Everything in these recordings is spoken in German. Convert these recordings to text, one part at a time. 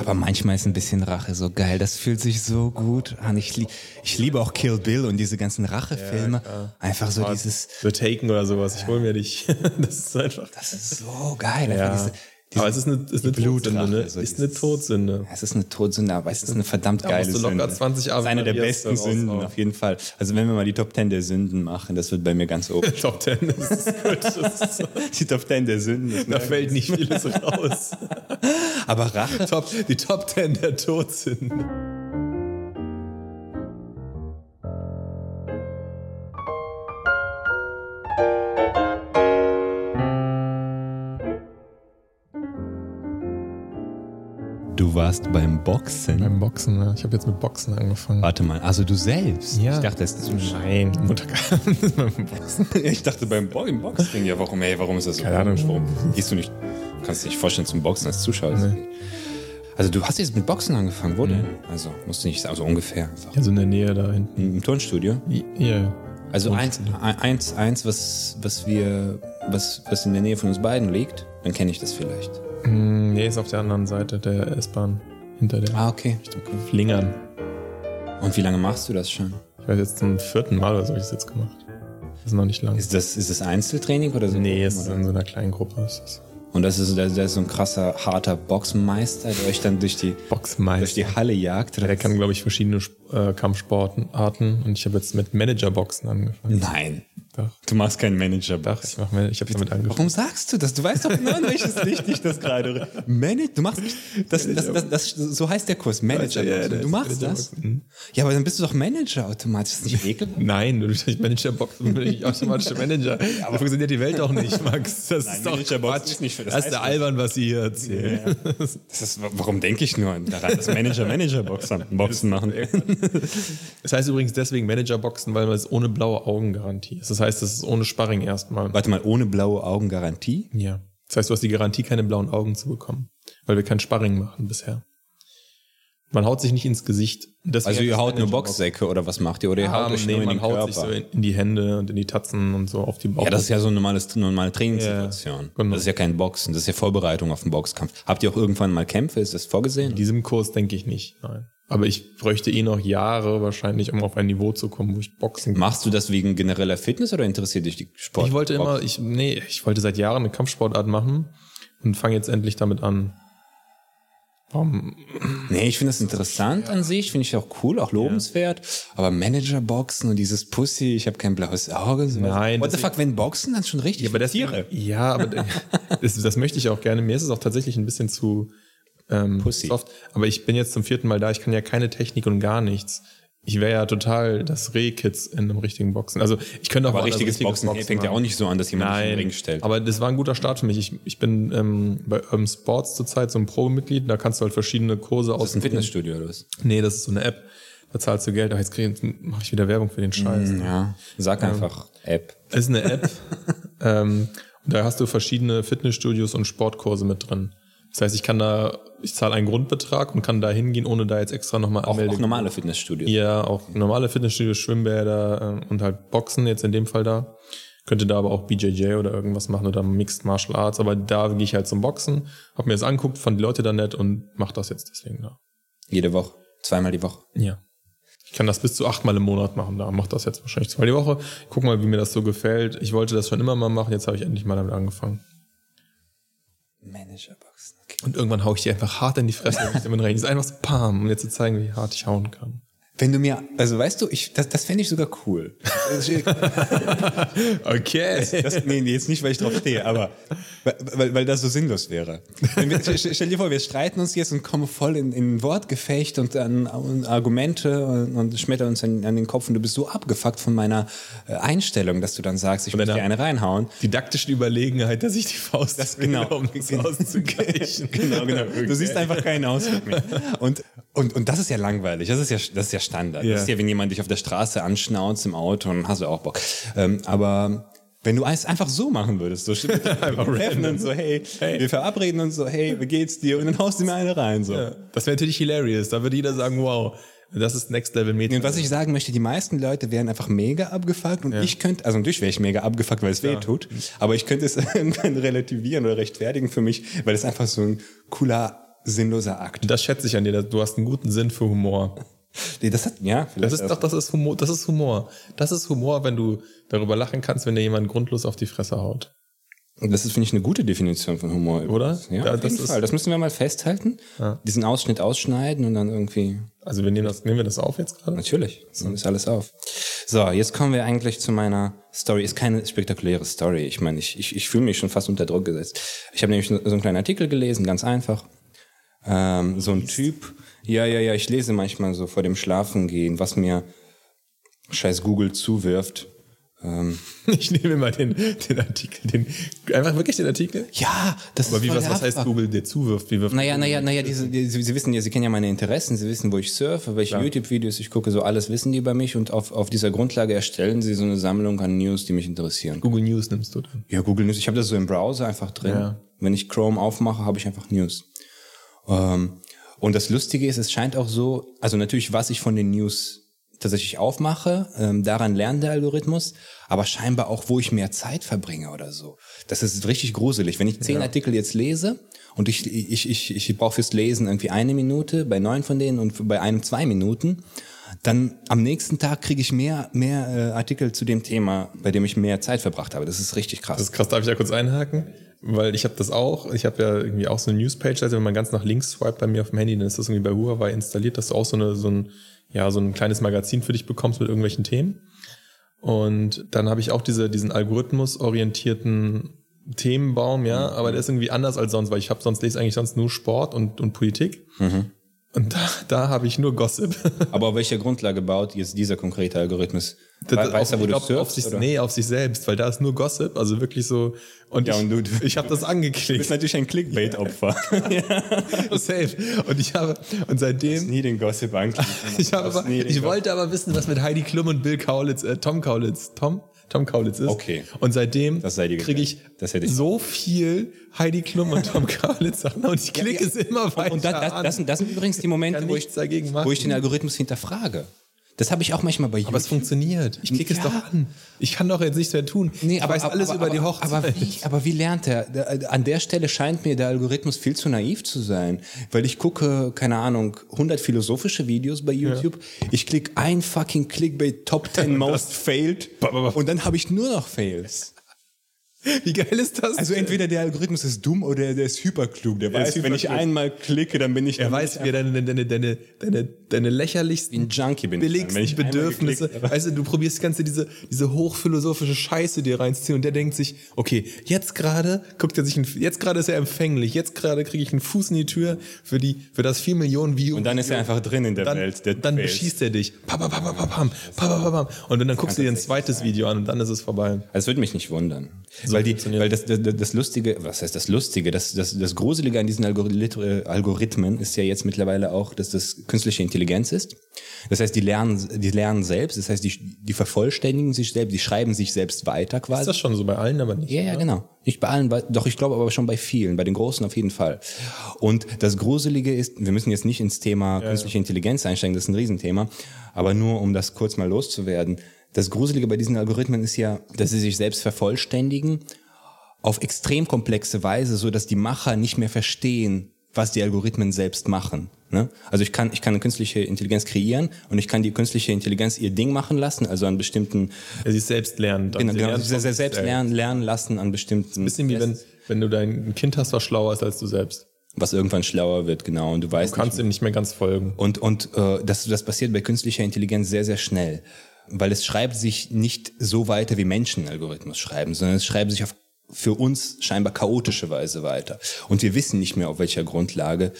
Aber manchmal ist ein bisschen Rache so geil. Das fühlt sich so gut an. Ich, lie ich liebe auch Kill Bill und diese ganzen Rachefilme. Ja, einfach so dieses. The Taken oder sowas. Ich hol mir dich. das ist einfach. Das ist so geil. Ja. Diese, aber es ist eine, ist eine Todsünde, ne? so ist eine Todsünde. Ja, es ist eine Todsünde, aber es ist eine verdammt Da geile musst du locker Sünde. 20 das ist eine der besten Sünden, auf jeden Fall. Also wenn wir mal die Top 10 der Sünden machen, das wird bei mir ganz oben. Top 10 das ist gut. Die Top 10 der Sünden. Da fällt nicht vieles raus. Aber Rache, Top, die Top 10 der Todsünden. Warst beim Boxen. Beim Boxen, ne? Ich habe jetzt mit Boxen angefangen. Warte mal, also du selbst? Ja. Ich dachte, das ist Nein, Mutter beim Boxen. Ich dachte beim, Bo im Boxring, ja, warum, ey, warum ist das so? Keine Ahnung. Warum gehst du nicht, kannst dich vorstellen zum Boxen als Zuschauer? Also du hast jetzt mit Boxen angefangen, wo denn? Also musst du nicht, also ungefähr. Einfach. Also in der Nähe da hinten. Im Turnstudio? Ja. Also eins, eins, eins, was, was wir, was, was in der Nähe von uns beiden liegt, dann kenne ich das vielleicht. Hm, Nee, ist auf der anderen Seite der S-Bahn. Hinter der Ah, okay. Flingern. Und wie lange machst du das schon? Ich weiß jetzt zum vierten Mal oder so habe ich das jetzt gemacht. Das ist noch nicht lang. Ist das, ist das Einzeltraining oder so? Nee, es ist in so einer kleinen Gruppe. Ist Und das ist, das ist so ein krasser, harter Boxenmeister, der euch dann durch die, durch Boxmeister. die Halle jagt. Der kann, glaube ich, verschiedene äh, Kampfsportarten und ich habe jetzt mit Managerboxen angefangen. Nein. Doch, Du machst keinen Manager-Box. doch ich, mach, ich habe damit angefangen. Warum sagst du das? Du weißt doch genau, welches Licht ich das gerade. Manage, du machst das, das, das, das, so heißt der Kurs, Manager. Ja, du machst das? Mhm. Ja, aber dann bist du doch Manager automatisch. Ist das nicht ekelhaft? Nein, du bist nicht Managerboxen, bin ich automatischer Manager. Aber funktioniert die Welt auch nicht, Max. Das ist doch Quatsch. ist nicht für das das ist der albern, was Sie hier erzählen. Das ist, warum denke ich nur daran, dass Manager Manager-Boxen Boxen machen? Das heißt übrigens deswegen Managerboxen, weil es ohne blaue Augen-Garantie ist. Das heißt, es ist ohne Sparring erstmal. Warte mal, ohne blaue Augen Garantie? Ja. Das heißt, du hast die Garantie, keine blauen Augen zu bekommen. Weil wir kein Sparring machen bisher. Man haut sich nicht ins Gesicht. Deswegen Also ihr haut nur Managerboxen. Boxsäcke oder was macht ihr? Oder ihr Ah, haut euch nee, nur in man den haut Körper? sich so in, die Hände und in die Tatzen und so auf die Bauch. ja, das ist ja so eine normales, normale Trainingssituation. Ja, genau. Das ist ja kein Boxen, das ist ja Vorbereitung auf den Boxkampf. Habt ihr auch irgendwann mal Kämpfe? Ist das vorgesehen? In diesem Kurs denke ich nicht, nein. Aber ich bräuchte eh noch Jahre wahrscheinlich, um auf ein Niveau zu kommen, wo ich Boxen Machst du das wegen genereller Fitness oder interessiert dich die Sport? Ich wollte immer, ich, nee, ich wollte seit Jahren eine Kampfsportart machen und fange jetzt endlich damit an. Warum? Nee, ich finde das interessant an sich, finde ich auch cool, auch lobenswert. Aber Managerboxen und dieses Pussy, ich habe kein blaues Auge. So Nein, What the fuck, wenn Boxen, dann schon richtig. aber das, Tiere. Ja, aber das, das möchte ich auch gerne. Mir ist es auch tatsächlich ein bisschen zu ähm, Pussy. soft. Aber ich bin jetzt zum vierten Mal da. Ich kann ja keine Technik und gar nichts. Ich wäre ja total das Rehkitz in einem richtigen Boxen. Also ich könnte auch Aber woanders richtiges Boxen fängt ja auch nicht so an, dass jemand Nein, den Ring stellt. aber das war ein guter Start für mich. Ich, ich bin ähm, bei Urban Sports zurzeit so ein Pro-Mitglied. Da kannst du halt verschiedene Kurse das ist ein aus. Fitnessstudio oder was? Nee, das ist so eine App. Da zahlst du Geld. Ach, jetzt mache ich wieder Werbung für den Scheiß. Ja, sag einfach App. Es ist eine App. ähm, und da hast du verschiedene Fitnessstudios und Sportkurse mit drin. Das heißt, ich kann da, ich zahle einen Grundbetrag und kann da hingehen, ohne da jetzt extra nochmal Auch, auch normale Fitnessstudios. Ja, auch normale Fitnessstudios, Schwimmbäder äh, und halt Boxen jetzt in dem Fall da. Könnte da aber auch BJJ oder irgendwas machen oder Mixed Martial Arts. Aber da gehe ich halt zum Boxen, hab mir das anguckt, fand die Leute da nett und mach das jetzt deswegen da. Jede Woche. Zweimal die Woche. Ja. Ich kann das bis zu achtmal im Monat machen. Da mach das jetzt wahrscheinlich zweimal die Woche. Guck mal, wie mir das so gefällt. Ich wollte das schon immer mal machen. Jetzt habe ich endlich mal damit angefangen. Okay. Und irgendwann hau ich die einfach hart in die Fresse, wenn ich damit rein. Das ist einfach so Pam, um jetzt zu zeigen, wie hart ich hauen kann. Wenn du mir, also weißt du, ich, das, das fände ich sogar cool. Okay. Das, nee, nee, jetzt nicht, weil ich drauf stehe, aber weil, weil, das so sinnlos wäre. Wir, stell, dir vor, wir streiten uns jetzt und kommen voll in, in Wortgefecht und an und Argumente und, und schmettern uns an, an den Kopf und du bist so abgefuckt von meiner äh, Einstellung, dass du dann sagst, ich möchte dir eine reinhauen. Didaktischen Überlegenheit, dass ich die Faust Das, genau. um nichts auszugleichen. genau, genau. Du siehst einfach keinen Ausdruck mehr. Und, und, und das ist ja langweilig. Das ist ja, das ist ja Standard. Ja. Das ist ja, wenn jemand dich auf der Straße anschnauzt im Auto, dann hast du auch Bock. Ähm, aber wenn du es einfach so machen würdest, so einfach treffen und so, hey, wir verabreden uns so, hey, wie geht's dir? Und dann haust du mir eine rein, so. Ja, das wäre natürlich hilarious. Da würde jeder sagen, wow, das ist Next Level Meta. Und was ich sagen möchte, die meisten Leute wären einfach mega abgefuckt und ich könnte, also natürlich wäre ich mega abgefuckt, weil es weh tut, aber ich könnte es irgendwann relativieren oder rechtfertigen für mich, weil es einfach so ein cooler sinnloser Akt. Das schätze ich an dir. Du hast einen guten Sinn für Humor. Nee, das hat, ja, Das ist doch, das ist Humor. Das ist Humor. Das ist Humor, wenn du darüber lachen kannst, wenn dir jemand grundlos auf die Fresse haut. Das ist, finde ich, eine gute Definition von Humor. Oder? Ja, Ja, auf das jeden Fall. Das müssen wir mal festhalten. Diesen Ausschnitt ausschneiden und dann irgendwie Also wir nehmen das, nehmen wir das auf jetzt gerade? Natürlich, so ist alles auf. So, jetzt kommen wir eigentlich zu meiner Story. Ist keine spektakuläre Story. Ich meine, ich, ich, ich fühle mich schon fast unter Druck gesetzt. Ich habe nämlich so einen kleinen Artikel gelesen, ganz einfach. Ähm, so ein Typ. Ja, ja, ja, ich lese manchmal so vor dem Schlafengehen, was mir scheiß Google zuwirft. Ähm, Ich nehme mal den, den Artikel, den, einfach wirklich den Artikel? ja, das Aber ist wie, was, der was heißt. Google dir zuwirft? Wie wirft Naja, naja, naja, diese, die, Sie, Sie wissen ja, Sie kennen ja meine Interessen, Sie wissen, wo ich surfe, welche YouTube-Videos ich gucke, so alles wissen die über mich und auf, auf dieser Grundlage erstellen Sie so eine Sammlung an News, die mich interessieren. Google News nimmst du dann? Ja, Google News, ich habe das so im Browser einfach drin. Ja. Wenn ich Chrome aufmache, habe ich einfach News. Ähm, und das Lustige ist, es scheint auch so, also natürlich, was ich von den News tatsächlich aufmache, ähm, daran lernt der Algorithmus, aber scheinbar auch, wo ich mehr Zeit verbringe oder so. Das ist richtig gruselig. Wenn ich zehn Artikel jetzt lese und ich, ich, ich, ich brauche fürs Lesen irgendwie eine Minute, bei neun von denen und bei einem zwei Minuten, dann am nächsten Tag kriege ich mehr, mehr äh, Artikel zu dem Thema, bei dem ich mehr Zeit verbracht habe. Das ist richtig krass. Das ist krass, darf ich da kurz einhaken? Weil ich habe das auch, ich habe ja irgendwie auch so eine Newspage, also wenn man ganz nach links swipe bei mir auf dem Handy, dann ist das irgendwie bei Huawei installiert, dass du auch so, eine, so, ein, ja, so ein kleines Magazin für dich bekommst mit irgendwelchen Themen. Und dann habe ich auch diese, diesen algorithmusorientierten Themenbaum, ja, aber der ist irgendwie anders als sonst, weil ich habe sonst lese eigentlich sonst nur Sport und, und Politik. Und da, da habe ich nur Gossip. Aber auf welcher Grundlage baut jetzt dieser konkrete Algorithmus? Das- We- Weiß er, wo ich du glaub, auf surfst? sich, oder? nee, auf sich selbst, weil da ist nur Gossip, also wirklich so. Und Ja, ich, und du- du- ich habe das Du angeklickt. bist natürlich ein Clickbait-Opfer. Safe. Und ich habe, und seitdem, Nie den Gossip anklicken. ich habe ich wollte aber wissen, was mit Heidi Klum und Bill Kaulitz, äh, Tom Kaulitz, Tom? Tom Kaulitz ist. Okay. Und seitdem Das kriege ich. Das ich- so viel Heidi Klum und Tom Kaulitz Sachen und ich klicke es immer weiter Und da, das, an. das, sind, das sind übrigens die Momente, wo ich, wo ich den Algorithmus hinterfrage. Das habe ich auch manchmal bei YouTube. aber es funktioniert. Ich klicke Ja. es doch an. Ich kann doch jetzt nichts mehr tun. ich weiß alles aber, über aber, die Hochzeit. Aber wie, aber wie lernt er? Der- An der Stelle scheint mir der Algorithmus viel zu naiv zu sein, weil ich gucke, keine Ahnung, 100 philosophische Videos bei YouTube. Ich klicke ein fucking Clickbait Top 10 Most Failed und dann habe ich nur noch Fails. Wie geil ist das? Also entweder der Algorithmus ist dumm oder der ist hyperklug. Der ist weiß, wenn ich einmal klicke, dann bin ich Er weiß, wie er deine, deine, deine, deine, deine lächerlichsten, Junkie bin. ich dann, billigsten wenn ich einmal Bedürfnisse. geklickt. Weißt du, du probierst die ganze diese, diese hochphilosophische Scheiße dir reinzuziehen und der denkt sich, okay, jetzt gerade guckt er sich, ein, jetzt gerade ist er empfänglich, jetzt gerade kriege ich einen Fuß in die Tür für die, für das 4 Millionen View. Und dann ist er einfach drin in der dann, Welt. Der dann beschießt er dich. Pam, pam, pam, pam, pam, pam, pam, pam. Und dann guckst du dir ein zweites Video an und dann ist es vorbei. Es würde mich nicht wundern. Weil die, weil das, das, das Lustige, was heißt das Lustige, das, das, das Gruselige an diesen Algorith Algorithmen ist ja jetzt mittlerweile auch, dass das künstliche Intelligenz ist. Das heißt, die lernen, die lernen selbst, das heißt, die, die vervollständigen sich selbst, die schreiben sich selbst weiter Ist quasi. das schon so bei allen, aber nicht. Ja, ja, genau. Nicht bei allen, doch ich glaube aber schon bei vielen, bei den Großen auf jeden Fall. Und das Gruselige ist, wir müssen jetzt nicht ins Thema künstliche Intelligenz einsteigen, das ist ein Riesenthema, aber nur um das kurz mal loszuwerden. Das Gruselige bei diesen Algorithmen ist ja, dass sie sich selbst vervollständigen auf extrem komplexe Weise, so dass die Macher nicht mehr verstehen, was die Algorithmen selbst machen. Ne? Also ich kann, ich kann eine künstliche Intelligenz kreieren und ich kann die künstliche Intelligenz ihr Ding machen lassen, also an bestimmten, sich selbst genau, Sie genau, lernt sie selbst, sich lernen, lernen lassen an bestimmten. Bisschen wie wenn, wenn du dein Kind hast, was schlauer ist als du selbst. was irgendwann schlauer wird, genau. Und du weißt Du kannst ihm nicht mehr ganz folgen. Und, und äh, das, das passiert bei künstlicher Intelligenz sehr, sehr schnell. Weil es schreibt sich nicht so weiter, wie Menschen Algorithmus schreiben, sondern es schreibt sich auf für uns scheinbar chaotische Weise weiter. Und wir wissen nicht mehr, auf welcher Grundlage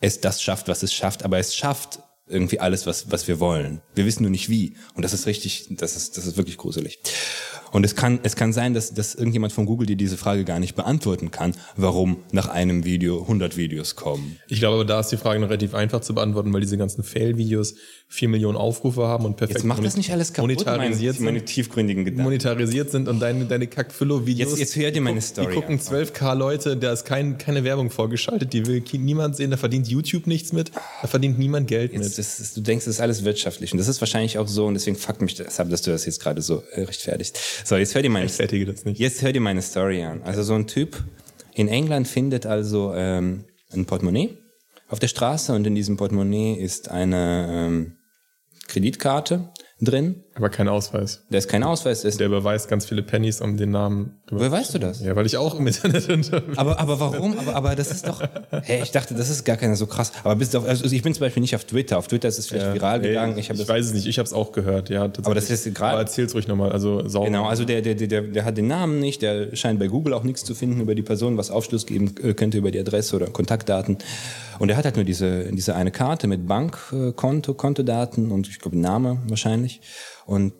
es das schafft, was es schafft, aber es schafft irgendwie alles, was, was wir wollen. Wir wissen nur nicht wie. Und das ist richtig, das ist, das ist wirklich gruselig. Und es kann, es kann sein, dass, dass irgendjemand von Google dir diese Frage gar nicht beantworten kann, warum nach einem Video 100 Videos kommen. Ich glaube, da ist die Frage noch relativ einfach zu beantworten, weil diese ganzen Fail-Videos vier Millionen Aufrufe haben und perfekt Jetzt macht das nicht alles kaputt, monetarisiert, meine, meine sind, tiefgründigen Gedanken. monetarisiert sind und deine, deine Kack-Füllo-Videos. Jetzt- jetzt hört ihr meine Story Die gucken 12k Leute, da ist kein, keine Werbung vorgeschaltet, die will niemand sehen, da verdient YouTube nichts mit, da verdient niemand Geld Jetzt, mit. ist, du denkst, das ist alles wirtschaftlich. Und das ist wahrscheinlich auch so. Und deswegen fuckt mich das ab, dass du das jetzt gerade so äh, rechtfertigst. So, jetzt hör dir meine, Ich fertige das nicht. jetzt hör dir meine Story an. Also so ein Typ in England findet also ähm, ein Portemonnaie auf der Straße und in diesem Portemonnaie ist eine ähm, Kreditkarte drin. Aber kein Ausweis. Da ist kein Ausweis. Ist, Der überweist ganz viele Pennies um den Namen. woher weißt du das? Ja, weil ich auch im Internet unterwegs Aber, aber warum? Aber, aber das ist doch. Hey, ich dachte, das ist gar keiner so krass. Aber bist du auf, also ich bin zum Beispiel nicht auf Twitter. Auf Twitter ist es vielleicht viral gegangen. Ich, Ich das. weiß es nicht, ich habe es auch gehört, ja. Aber das ist gerade- Aber erzähl's ruhig nochmal, also sauber. Genau, also der, der, der, der, der hat den Namen nicht, der scheint bei Google auch nichts zu finden über die Person, was Aufschluss geben äh, könnte über die Adresse oder Kontaktdaten. Und er hat halt nur diese, diese eine Karte mit Bankkonto, Kontodaten und ich glaube Name wahrscheinlich. Und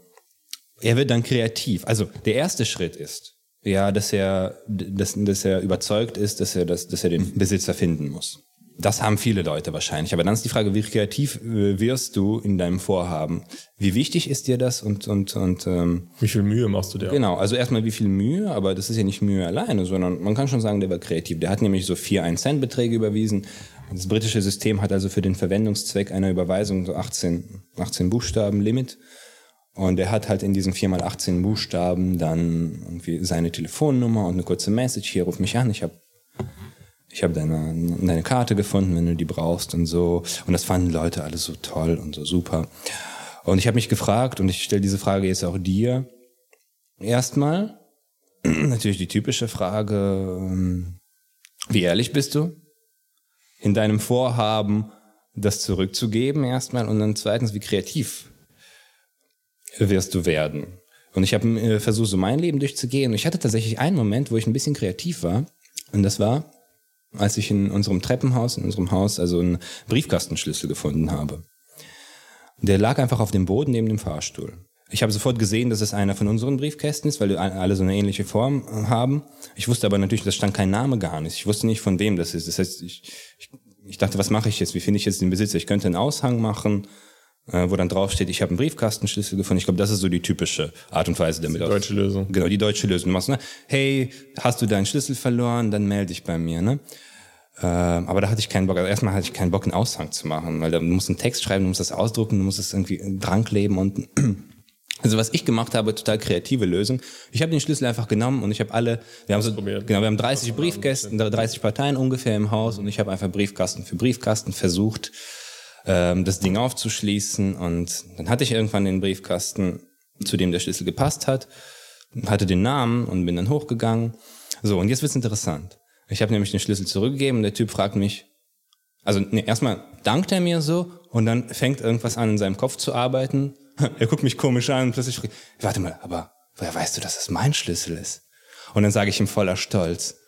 er wird dann kreativ. Also der erste Schritt ist, ja, dass er, dass, dass er überzeugt ist, dass er, das, dass er den Besitzer finden muss. Das haben viele Leute wahrscheinlich. Aber dann ist die Frage, wie kreativ äh, wirst du in deinem Vorhaben? Wie wichtig ist dir das? Und, und, und ähm, Wie viel Mühe machst du dir? Genau, also erstmal wie viel Mühe, aber das ist ja nicht Mühe alleine, sondern man kann schon sagen, der war kreativ. Der hat nämlich so vier 1-Cent-Beträge überwiesen. Das britische System hat also für den Verwendungszweck einer Überweisung so 18, 18 Buchstaben Limit. Und er hat halt in diesen 4 mal 18 Buchstaben dann irgendwie seine Telefonnummer und eine kurze Message. Hier, ruf mich an, ich habe ich hab deine, deine Karte gefunden, wenn du die brauchst und so. Und das fanden Leute alle so toll und so super. Und ich habe mich gefragt, und ich stelle diese Frage jetzt auch dir, erstmal natürlich die typische Frage, ähm, wie ehrlich bist du in deinem Vorhaben, das zurückzugeben erstmal und dann zweitens, wie kreativ wirst du werden. Und ich habe äh, versucht, so mein Leben durchzugehen. Und ich hatte tatsächlich einen Moment, wo ich ein bisschen kreativ war. Und das war, als ich in unserem Treppenhaus, in unserem Haus, also einen Briefkastenschlüssel gefunden habe. Der lag einfach auf dem Boden neben dem Fahrstuhl. Ich habe sofort gesehen, dass es einer von unseren Briefkästen ist, weil alle so eine ähnliche Form äh, haben. Ich wusste aber natürlich, da stand kein Name gar nicht. Ich wusste nicht, von wem das ist. Das heißt, ich, ich, ich dachte, was mache ich jetzt? Wie finde ich jetzt den Besitzer? Ich könnte einen Aushang machen, wo dann drauf steht, ich habe einen Briefkastenschlüssel gefunden. Ich glaube, das ist so die typische Art und Weise damit. Die deutsche Lösung. Genau, die deutsche Lösung. Du machst, ne? Hey, hast du deinen Schlüssel verloren? Dann melde dich bei mir, ne? Ähm, aber da hatte ich keinen Bock. Also erstmal hatte ich keinen Bock, einen Aushang zu machen, weil da, du musst einen Text schreiben, du musst das ausdrucken, du musst es irgendwie dran kleben und also was ich gemacht habe, total kreative Lösung. Ich habe den Schlüssel einfach genommen und ich habe alle, wir haben so, genau, wir haben 30 Briefkästen, 30 Parteien ungefähr im Haus und ich habe einfach Briefkasten für Briefkasten versucht, ähm, das Ding aufzuschließen und dann hatte ich irgendwann den Briefkasten, zu dem der Schlüssel gepasst hat, hatte den Namen und bin dann hochgegangen. So, und jetzt wird's interessant. Ich habe nämlich den Schlüssel zurückgegeben und der Typ fragt mich, also nee, erstmal dankt er mir so und dann fängt irgendwas an in seinem Kopf zu arbeiten. Er guckt mich komisch an und plötzlich fragt, warte mal, aber woher weißt du, dass es mein Schlüssel ist? Und dann sage ich ihm voller Stolz,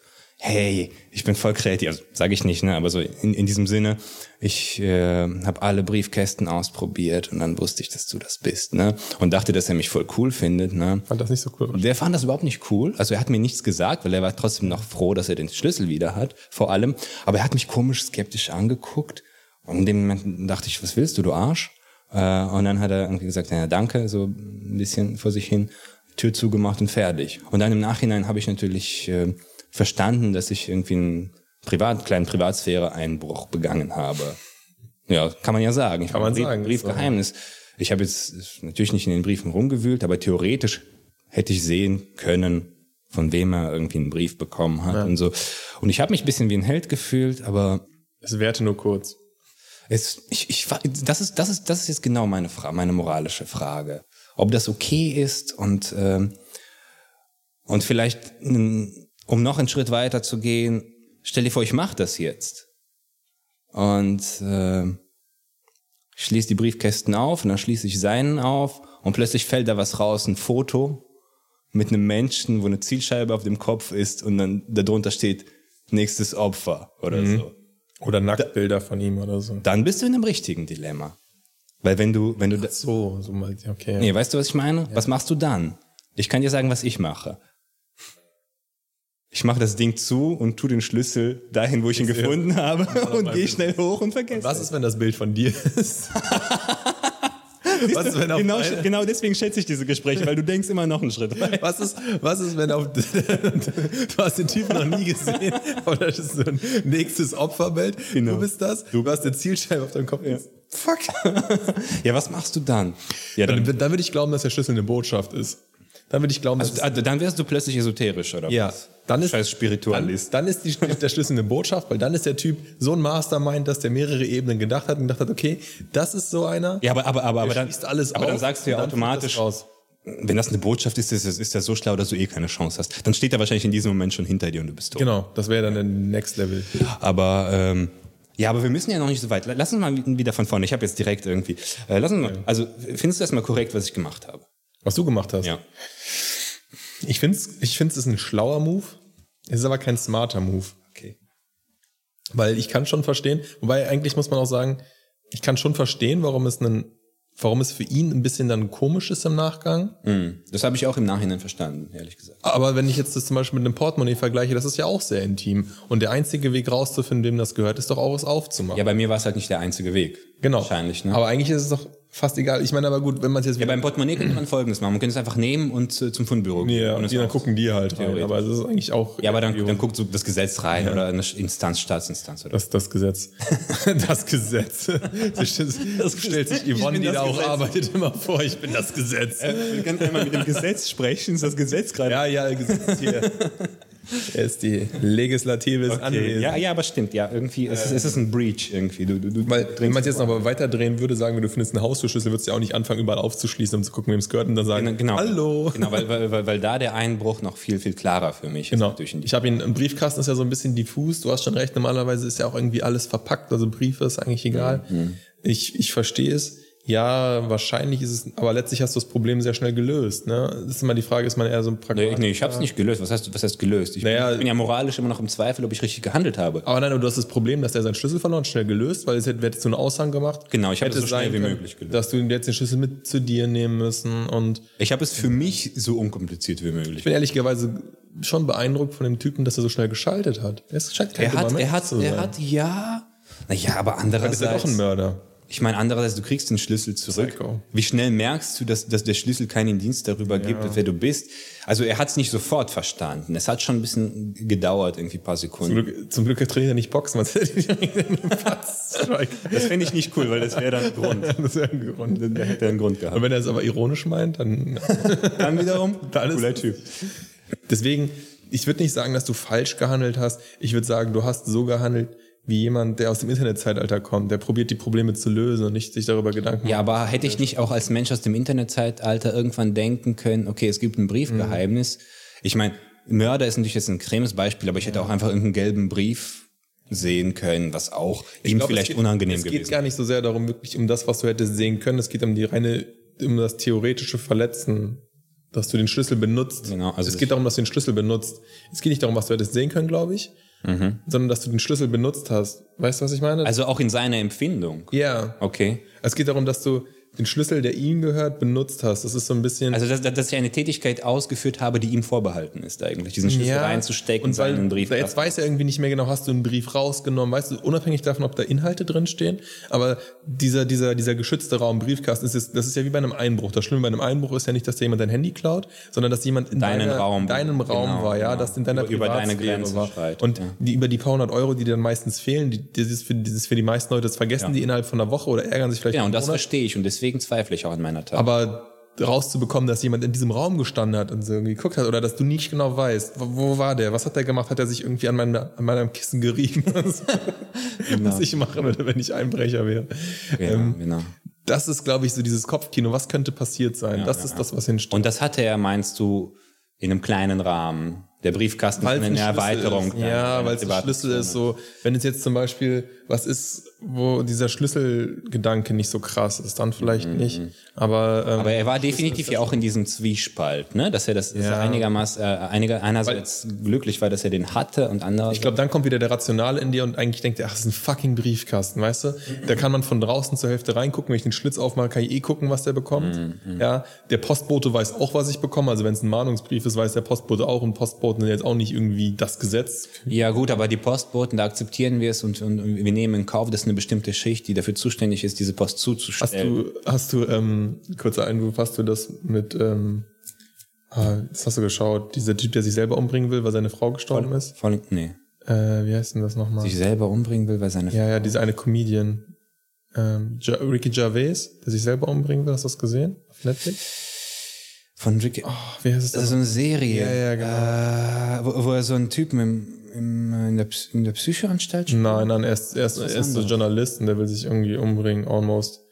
hey, ich bin voll kreativ. Also sage ich nicht, ne, aber so in, in diesem Sinne, ich äh, habe alle Briefkästen ausprobiert und dann wusste ich, dass du das bist, ne? Und dachte, dass er mich voll cool findet, ne? Fand das nicht so cool. Der fand das überhaupt nicht cool. Also er hat mir nichts gesagt, weil er war trotzdem noch froh, dass er den Schlüssel wieder hat, vor allem. Aber er hat mich komisch skeptisch angeguckt. Und in dem Moment dachte ich, was willst du, du Arsch? Äh, und dann hat er irgendwie gesagt, naja, danke, so ein bisschen vor sich hin, Tür zugemacht und fertig. Und dann im Nachhinein habe ich natürlich äh, verstanden, dass ich irgendwie einen privat, kleinen Privatsphäre-Einbruch begangen habe. Ja, kann man ja sagen. Ich Kann habe man ein Brief, sagen, Briefgeheimnis. Ich habe jetzt natürlich nicht in den Briefen rumgewühlt, aber theoretisch hätte ich sehen können, von wem er irgendwie einen Brief bekommen hat und so. Und ich habe mich ein bisschen wie ein Held gefühlt, aber Es währte nur kurz. es, ich, ich, das ist, das ist, das ist jetzt genau meine Frage, meine moralische Frage, ob das okay ist und ähm, und vielleicht, mm, um noch einen Schritt weiter zu gehen, stell dir vor, ich mache das jetzt und äh, schließe die Briefkästen auf und dann schließe ich seinen auf und plötzlich fällt da was raus, ein Foto mit einem Menschen, wo eine Zielscheibe auf dem Kopf ist und dann darunter steht nächstes Opfer oder so Oder Nacktbilder von ihm oder so. dann bist du in einem richtigen Dilemma. Weil wenn du, wenn du, da- So, so mal, okay. nee, weißt du, was ich meine? Was machst du dann? Ich kann dir sagen, was ich mache. Ich mache das Ding zu und tu den Schlüssel dahin, wo ich ihn gefunden habe und gehe schnell hoch und vergesse. Was ist, wenn das Bild von dir ist? was ist, wenn auf genau, genau deswegen schätze ich diese Gespräche, weil du denkst immer noch einen Schritt weiter. Was ist, was ist, wenn auf, du hast den Typen noch nie gesehen, aber das ist so ein nächstes Opferbild. Genau. Du bist das, du hast eine Zielscheibe auf deinem Kopf. Fuck. Ja, was machst du dann? Ja, Dann, dann, dann würde ich glauben, dass der Schlüssel eine Botschaft ist. Dann würde ich glauben, dass also, dann wärst du plötzlich esoterisch, oder Ja. was? Dann ist, Scheiß Spiritualist. Dann, dann ist die, der Schlüssel eine Botschaft, weil dann ist der Typ so ein Mastermind, dass der mehrere Ebenen gedacht hat und gedacht hat, okay, das ist so einer. Ja, aber, aber, aber, aber, dann, alles aber auf dann sagst du ja automatisch, wenn das eine Botschaft ist, ist, ist das so schlau, dass du eh keine Chance hast. Dann steht er wahrscheinlich in diesem Moment schon hinter dir und du bist tot. Genau, das wäre dann der Next Level. Aber ähm, ja, aber wir müssen ja noch nicht so weit. Lass uns mal wieder von vorne. Ich habe jetzt direkt irgendwie. Äh, lass uns mal. Also findest du erstmal korrekt, was ich gemacht habe? Was du gemacht hast. Ja. Ich finde es ich find's ist ein schlauer Move. Es ist aber kein smarter Move. Okay. Weil ich kann schon verstehen, wobei eigentlich muss man auch sagen, ich kann schon verstehen, warum es einen, warum es für ihn ein bisschen dann komisch ist im Nachgang. Hm. Das habe ich auch im Nachhinein verstanden, ehrlich gesagt. Aber wenn ich jetzt das zum Beispiel mit einem Portemonnaie vergleiche, das ist ja auch sehr intim. Und der einzige Weg rauszufinden, wem das gehört, ist doch auch es aufzumachen. Ja, bei mir war es halt nicht der einzige Weg. genau. Wahrscheinlich, ne? Aber eigentlich ist es doch fast egal. Ich meine aber gut, wenn man es jetzt ja, beim Portemonnaie könnte man Folgendes machen. Man könnte es einfach nehmen und äh, zum Fundbüro gehen. ja, und und dann gucken die halt rein. Aber es ist eigentlich auch. Ja, aber dann, dann guckt so das Gesetz rein oder eine Instanz, Staatsinstanz oder Das, das Gesetz. das Gesetz. Das stellt sich Ich Yvonne, die das da auch Gesetz. arbeitet, immer vor, ich bin das Gesetz. Wir können einmal mit dem Gesetz sprechen, ist das Gesetz gerade. Ja, ja, Gesetz hier. Er ist die Legislative ist Okay. anwesend. Ja, ja, aber stimmt, ja, irgendwie, es, ist, es ist ein Breach irgendwie. Du, du, du Weil, wenn man es jetzt noch mal weiterdrehen würde, sagen wir, du findest einen Haustürschlüssel, würdest du ja auch nicht anfangen, überall aufzuschließen, um zu gucken, wem es gehört und dann sagen, genau. hallo. Genau, weil, weil, weil, weil da der Einbruch noch viel, viel klarer für mich Genau. ist. Die Ich habe ihn, ein Briefkasten ist ja so ein bisschen diffus, du hast schon recht, normalerweise ist ja auch irgendwie alles verpackt, also Briefe ist eigentlich egal. Mhm. Ich, ich verstehe es. Ja, wahrscheinlich ist es, aber letztlich hast du das Problem sehr schnell gelöst. Ne? Das ist immer die Frage, ist man eher so ein Nee, Pragmatiker? nee, ich habe es nicht gelöst. Was heißt, was heißt gelöst? Ich, Naja- bin, ich bin ja moralisch immer noch im Zweifel, ob ich richtig gehandelt habe. Aber nein, aber du hast das Problem, dass er seinen Schlüssel verloren, schnell gelöst, weil es hätte, hättest du einen Aushang gemacht. Genau, ich habe Hätte es so schnell sein wie können, möglich gelöst. Dass du jetzt den Schlüssel mit zu dir nehmen müssen und Ich habe es für mich so unkompliziert wie möglich. ich bin ehrlicherweise schon beeindruckt von dem Typen, dass er so schnell geschaltet hat. Er ist- scheint kein Er hat, er hat, er hat, ja. Naja, aber ist er andererseits. doch ein Mörder. Ich meine, andererseits, du kriegst den Schlüssel zurück. Psycho. Wie schnell merkst du, dass, dass der Schlüssel keinen Indiz darüber gibt, wer du bist? Also er hat es nicht sofort verstanden. Es hat schon ein bisschen gedauert, irgendwie ein paar Zum Sekunden. Glück, zum Glück trainiert er nicht Boxen, Das fände ich nicht cool, weil das wäre dann ein Grund. Das wäre ein Grund. Da hätte er einen Grund gehabt. Und wenn er es aber ironisch meint, dann Dann wiederum, Dann ist- cooler Typ. Deswegen, ich würde nicht sagen, dass du falsch gehandelt hast. Ich würde sagen, du hast so gehandelt wie jemand, der aus dem Internetzeitalter kommt, der probiert die Probleme zu lösen und nicht sich darüber Gedanken Ja, aber hätte ich nicht auch als Mensch aus dem Internetzeitalter irgendwann denken können, okay, es gibt ein Briefgeheimnis. Ich meine, Mörder ist natürlich jetzt ein extremes Beispiel, aber ich hätte auch einfach irgendeinen gelben Brief sehen können, was auch ihm glaub, vielleicht geht- unangenehm Es geht gewesen gar nicht so sehr darum, wirklich um das, was du hättest sehen können. Es geht um die reine, um das theoretische Verletzen, dass du den Schlüssel benutzt. Genau, also es geht darum, dass du den Schlüssel benutzt. Es geht nicht darum, was du hättest sehen können, glaube ich, sondern dass du den Schlüssel benutzt hast. Weißt du, was ich meine? Also auch in seiner Empfindung. ja. Okay. Es geht darum, dass du den Schlüssel, der ihm gehört, benutzt hast. Das ist so ein bisschen. Also dass, dass ich eine Tätigkeit ausgeführt habe, die ihm vorbehalten ist eigentlich, diesen Schlüssel reinzustecken, und weil seinen Brief. jetzt weiß er irgendwie nicht mehr genau, hast du einen Brief rausgenommen, weißt du, unabhängig davon, ob da Inhalte drin stehen, aber dieser, dieser, dieser geschützte Raum, Briefkasten, ist das ist ja wie bei einem Einbruch. Das Schlimme bei einem Einbruch ist ja nicht, dass da jemand dein Handy klaut, sondern dass jemand in deiner, Raum. deinem Raum Genau, war, ja, genau. dass in deiner Über- über deine Grenzen war. schreitet, Und ja. die, über die paar hundert Euro, die dir dann meistens fehlen, die, das ist für, das ist für die meisten Leute, das vergessen Ja. die innerhalb von einer Woche oder ärgern sich vielleicht Ja, und einen das Monat. verstehe ich und deswegen zweifle ich auch an meiner Tat. Aber rauszubekommen, dass jemand in diesem Raum gestanden hat und so irgendwie geguckt hat oder dass du nicht genau weißt, wo, wo war der, was hat der gemacht, hat er sich irgendwie an, meinem an meinem Kissen gerieben, was ich machen würde, wenn ich Einbrecher wäre. genau, Ähm, genau. das ist, glaube ich, so dieses Kopfkino, was könnte passiert sein? das ist das, was hinsteht. Und das hatte er, meinst du, in einem kleinen Rahmen. Der Briefkasten Weil ist es eine ein Schlüssel Erweiterung. Ist. Ja, weil es ein Schlüssel ist, so, wenn es jetzt zum Beispiel was ist, wo dieser Schlüsselgedanke nicht so krass ist, dann vielleicht nicht. Aber, ähm, Aber er war definitiv ja auch in diesem Zwiespalt, ne? Dass er das Ja. einigermaßen, äh, einiger, einerseits glücklich war, dass er den hatte und andererseits. Ich glaube, dann kommt wieder der Rationale in dir und eigentlich denkt er, ach, das ist ein fucking Briefkasten, weißt du? Da kann man von draußen zur Hälfte reingucken. Wenn ich den Schlitz aufmache, kann ich eh gucken, was der bekommt. Ja, der Postbote weiß auch, was ich bekomme. Also wenn es ein Mahnungsbrief ist, weiß der Postbote auch. Und Postboten sind jetzt auch nicht irgendwie das Gesetz. Ja gut, aber die Postboten, da akzeptieren wir es und, und wir nehmen in Kauf, dass eine bestimmte Schicht, die dafür zuständig ist, diese Post Hast zuzustellen. du, hast du, ähm, kurzer Einwurf, hast du das mit, ähm, ah, das hast du geschaut, dieser Typ, der sich selber umbringen will, weil seine Frau gestorben ist? Voll, nee. Äh, wie heißt denn das nochmal? Sich selber umbringen will, weil seine Ja, ja, diese eine Comedian. Ähm, ja, Ricky Gervais, der sich selber umbringen will, hast du das gesehen? Auf Netflix? Von Ricky. Oh, wie heißt es Das so eine Serie. Ja, ja, genau. Äh, wo, wo er so einen Typen im, im, in, der, in der Psychoanstalt. Nein, nein, er ist, er ist, er ist so. Journalist und der will sich irgendwie umbringen, almost.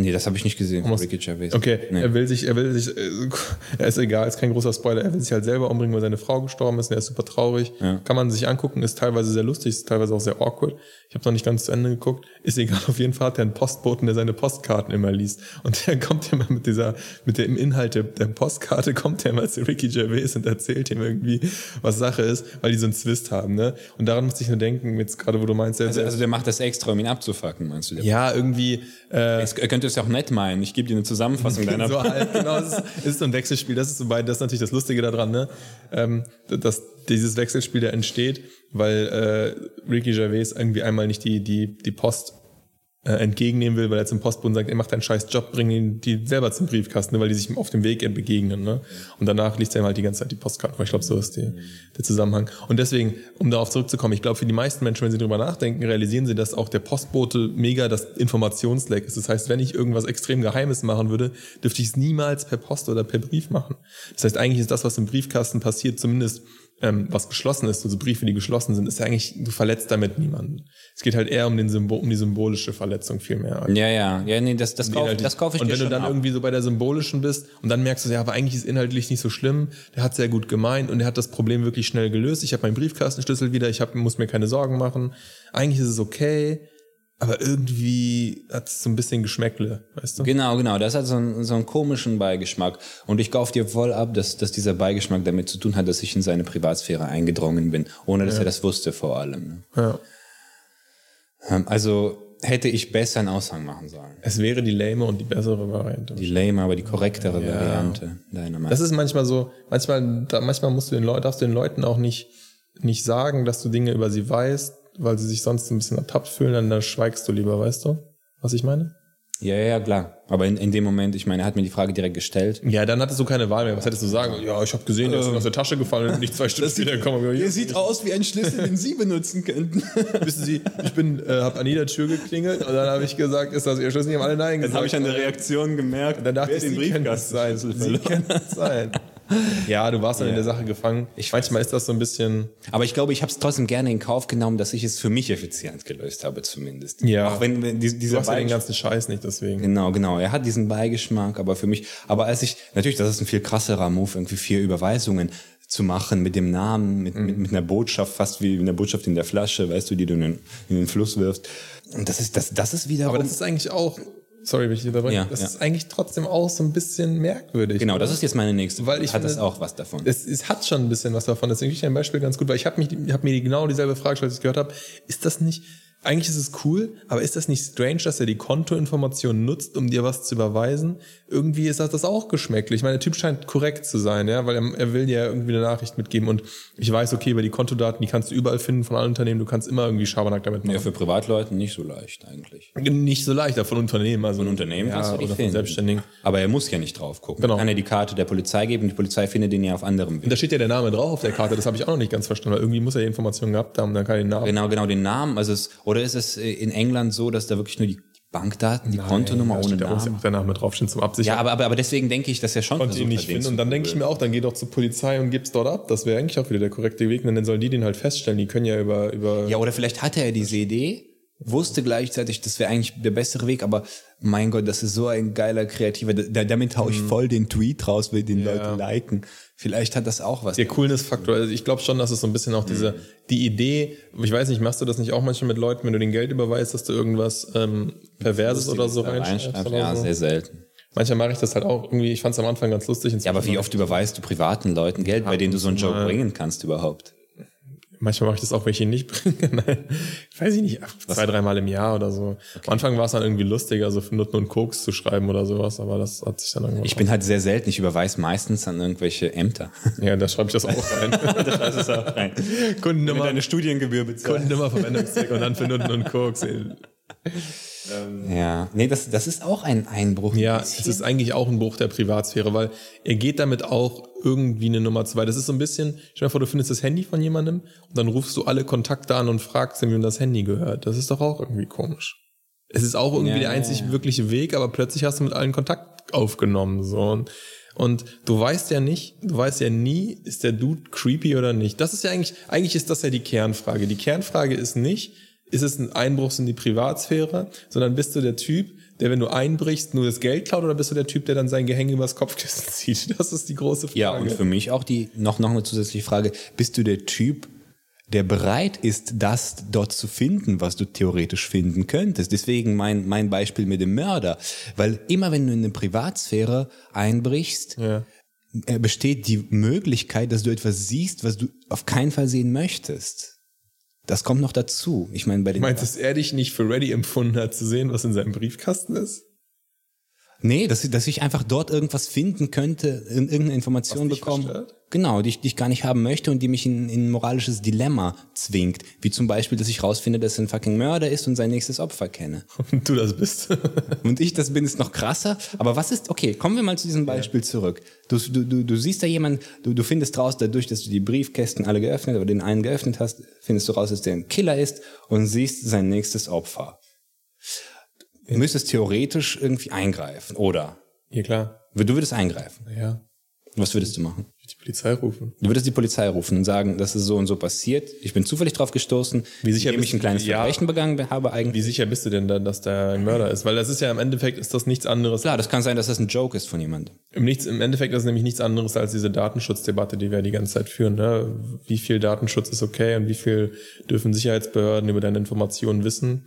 Nee, das habe ich nicht gesehen von Muss- Ricky Gervais. Okay, Nee. er will sich, er will sich, äh, er ist egal, ist kein großer Spoiler, er will sich halt selber umbringen, weil seine Frau gestorben ist und er ist super traurig. Ja. Kann man sich angucken, ist teilweise sehr lustig, ist teilweise auch sehr awkward. Ich habe noch nicht ganz zu Ende geguckt. Ist egal, auf jeden Fall hat er einen Postboten, der seine Postkarten immer liest. Und der kommt immer mit dieser, mit dem Inhalt der, der Postkarte, kommt er immer zu Ricky Gervais und erzählt ihm irgendwie, was Sache ist, weil die so einen Zwist haben, ne? Und daran musste ich nur denken, jetzt gerade wo du meinst, Also, also der macht das extra, um ihn abzufacken, meinst du? Ja, irgendwie, äh, er könnte es ja auch nett meinen. Ich gebe dir eine Zusammenfassung deiner. so halt, genau, es ist, es ist so ein Wechselspiel. Das ist so bei, das ist natürlich das Lustige daran, ne? Ähm, dass dieses Wechselspiel da entsteht, weil äh, Ricky Gervais irgendwie einmal nicht die, die, die Post äh, entgegennehmen will, weil er zum Postboten sagt, er macht einen scheiß Job, bring ihn die selber zum Briefkasten, ne, weil die sich auf dem Weg begegnen. Ne? Und danach liest er ihm halt die ganze Zeit die Postkarten. Ich glaube, so ist die, der Zusammenhang. Und deswegen, um darauf zurückzukommen, ich glaube, für die meisten Menschen, wenn sie drüber nachdenken, realisieren sie, dass auch der Postbote mega das Informationsleck ist. Das heißt, wenn ich irgendwas extrem Geheimes machen würde, dürfte ich es niemals per Post oder per Brief machen. Das heißt, eigentlich ist das, was im Briefkasten passiert, zumindest ähm, was geschlossen ist, also Briefe, die geschlossen sind, ist ja eigentlich, du verletzt damit niemanden. Es geht halt eher um, den Symbol, um die symbolische Verletzung viel mehr. Ja, ja, ja, nee, das, das, kauf, das kaufe ich Und wenn du dann ab. irgendwie so bei der symbolischen bist und dann merkst du, ja, aber eigentlich ist inhaltlich nicht so schlimm, der hat sehr gut gemeint und er hat das Problem wirklich schnell gelöst. Ich habe meinen Briefkastenschlüssel wieder, ich hab, muss mir keine Sorgen machen. Eigentlich ist es okay, aber irgendwie hat es so ein bisschen Geschmäckle, weißt du? Genau, genau. Das hat so einen, so einen komischen Beigeschmack. Und ich kaufe dir voll ab, dass, dass dieser Beigeschmack damit zu tun hat, dass ich in seine Privatsphäre eingedrungen bin, ohne dass er das wusste vor allem. ne? Ja. Ähm, Also hätte ich besser einen Aushang machen sollen. Es wäre die lame und die bessere Variante. Die lame, aber die korrektere Variante deiner Meinung. Das ist manchmal so, manchmal, manchmal musst du den Leuten, darfst du den Leuten auch nicht, nicht sagen, dass du Dinge über sie weißt, weil sie sich sonst ein bisschen ertappt fühlen, dann, dann schweigst du lieber, weißt du, was ich meine? Ja, ja, klar. Aber in, in dem Moment, ich meine, er hat mir die Frage direkt gestellt. Ja, dann hattest du keine Wahl mehr. Was hättest du sagen? Ja, ich habe gesehen, der ist ihm aus der Tasche gefallen und nicht zwei Stunden später gekommen. Ja, sieht aus wie ein Schlüssel, den Sie benutzen könnten. Wissen Sie, ich bin, äh, habe an jeder Tür geklingelt und dann habe ich gesagt, ist das Ihr Schlüssel? Die haben alle Nein gesagt. Dann habe ich an der Reaktion gemerkt, dann dachte wer ich, den das sein. Sie können das sein. Ja, du warst dann in der Sache gefangen. Ich Manchmal ist das so ein bisschen, Aber ich glaube, ich habe es trotzdem gerne in Kauf genommen, dass ich es für mich effizient gelöst habe, zumindest. Ja. Auch wenn, wenn die- du dieser hast ja den ganzen Scheiß nicht, deswegen. Genau, genau. Er hat diesen Beigeschmack, aber für mich, aber als ich, natürlich, das ist ein viel krasserer Move, irgendwie vier Überweisungen zu machen mit dem Namen, mit, mit, mit einer Botschaft, fast wie eine Botschaft in der Flasche, weißt du, die du in den, in den Fluss wirfst. Und das ist, das, das ist wiederum. Aber das ist eigentlich auch, sorry, wenn ich dich unterbreche, Ja, das ja. ist eigentlich trotzdem auch so ein bisschen merkwürdig. genau, das ist jetzt meine nächste. Weil ich hat das finde- auch was davon. Es, es hat schon ein bisschen was davon. Deswegen finde ich ein Beispiel ganz gut, weil ich habe mich, ich habe mir die- genau dieselbe Frage gestellt, als ich gehört habe. Ist das nicht, eigentlich ist es cool, aber ist das nicht strange, dass er die Kontoinformationen nutzt, um dir was zu überweisen? Irgendwie ist das, das auch geschmäcklich. Ich meine, der Typ scheint korrekt zu sein, ja, weil er, er will dir irgendwie eine Nachricht mitgeben und ich weiß, okay, bei die Kontodaten, die kannst du überall finden von allen Unternehmen, du kannst immer irgendwie Schabernack damit machen. ja, für Privatleute nicht so leicht eigentlich. Nicht so leicht, aber von Unternehmen, also von Unternehmen kannst du die oder von finden. Selbstständigen. Aber er muss ja nicht drauf gucken. Genau. Kann er die Karte der Polizei geben, die Polizei findet ihn ja auf anderem Weg. da steht ja der Name drauf auf der Karte, das habe ich auch noch nicht ganz verstanden, weil irgendwie muss er die Informationen gehabt haben, dann kann er den Namen. Genau, genau, den Namen. Also es, oder ist es äh, in England so, dass da wirklich nur die Bankdaten, die Kontonummer da ohne steht ja auch Namen? der Name draufstehen zum Absichern. Ja, aber, aber, aber deswegen denke ich, dass er schon konnte ihn nicht finden. Und dann denke ich mir auch, dann geh doch zur Polizei und gib's dort ab. Das wäre eigentlich auch wieder der korrekte Weg. Und dann sollen die den halt feststellen. Die können ja über, über Ja, oder vielleicht hatte er diese Idee, wusste gleichzeitig, das wäre eigentlich der bessere Weg, aber mein Gott, das ist so ein geiler kreativer, da, damit hau Mhm. ich voll den Tweet raus, will den Leute liken. Vielleicht hat das auch was. der Coolness-Faktor. Also ich glaube schon, dass es so ein bisschen auch diese, Mhm. die Idee, ich weiß nicht, machst du das nicht auch manchmal mit Leuten, wenn du den Geld überweist, dass du irgendwas ähm, Perverses oder so reinschreibst? Oder Ja, so? sehr selten. Manchmal mache ich das halt auch irgendwie, ich fand es am Anfang ganz lustig. Ja, aber wie oft überweist du privaten Leuten Geld, bei denen du so einen Joke bringen kannst überhaupt? Manchmal mache ich das auch, wenn ich ihn nicht bringe. Nein, weiß ich nicht, zwei, dreimal im Jahr oder so. Am Anfang war es dann irgendwie lustiger, so für Nutten und Koks zu schreiben oder sowas, aber das hat sich dann irgendwann. Ich bin halt sehr selten, ich überweise meistens an irgendwelche Ämter. ja, da schreibe ich das auch rein. das ist auch rein. Kundennummer, Studiengebühr bezahlst. Kundennummer, Verwendungszweck und dann für Nutten und Koks. Ja, nee, das, das ist auch ein Einbruch. ein Ja, es ist eigentlich auch ein Bruch der Privatsphäre, weil er geht damit auch irgendwie eine Nummer zwei. Das ist so ein bisschen, stell dir vor, du findest das Handy von jemandem und dann rufst du alle Kontakte an und fragst wem das Handy gehört. Das ist doch auch irgendwie komisch. Es ist auch irgendwie Ja, der einzig ja. wirkliche Weg, aber plötzlich hast du mit allen Kontakt aufgenommen. So. Und, Und du weißt ja nicht, du weißt ja nie, ist der Dude creepy oder nicht. Das ist ja eigentlich, eigentlich ist das ja die Kernfrage. Die Kernfrage ist nicht, ist es ein Einbruch in die Privatsphäre, sondern bist du der Typ, der, wenn du einbrichst, nur das Geld klaut oder bist du der Typ, der dann sein Gehänge übers Kopfkissen zieht? Das ist die große Frage. Ja, und für mich auch die noch, noch eine zusätzliche Frage. Bist du der Typ, der bereit ist, das dort zu finden, was du theoretisch finden könntest. Deswegen mein, mein Beispiel mit dem Mörder. Weil immer wenn du in eine Privatsphäre einbrichst, Ja. äh, besteht die Möglichkeit, dass du etwas siehst, was du auf keinen Fall sehen möchtest. Das kommt noch dazu. Ich meine, bei den Meinst dass er dich nicht für ready empfunden hat, zu sehen, was in seinem Briefkasten ist? Nee, dass, dass ich einfach dort irgendwas finden könnte, in, irgendeine Information bekommen. verstört? Genau, die ich, die ich gar nicht haben möchte und die mich in, in ein moralisches Dilemma zwingt. Wie zum Beispiel, dass ich rausfinde, dass er ein fucking Mörder ist und sein nächstes Opfer kenne. Und du das bist. Und ich das bin, ist noch krasser. Aber was ist, okay, kommen wir mal zu diesem Beispiel zurück. Du, du, du, du siehst da jemanden, du, du findest raus, dadurch, dass du die Briefkästen alle geöffnet oder den einen geöffnet hast, findest du raus, dass der ein Killer ist und siehst sein nächstes Opfer. Du müsstest theoretisch irgendwie eingreifen, oder? ja, klar. Du würdest eingreifen. Ja. Was würdest du machen? Die Polizei rufen. Du würdest die Polizei rufen und sagen, das ist so und so passiert. Ich bin zufällig drauf gestoßen, Wie sicher indem ich ein du- kleines ja. Verbrechen begangen habe eigentlich. Wie sicher bist du denn dann, dass der ein Mörder ist? Weil das ist ja im Endeffekt ist das nichts anderes. Klar, das kann sein, dass das ein Joke ist von jemandem. Im, nichts, Im Endeffekt ist es nämlich nichts anderes als diese Datenschutzdebatte, die wir die ganze Zeit führen. Ne? Wie viel Datenschutz ist okay und wie viel dürfen Sicherheitsbehörden über deine Informationen wissen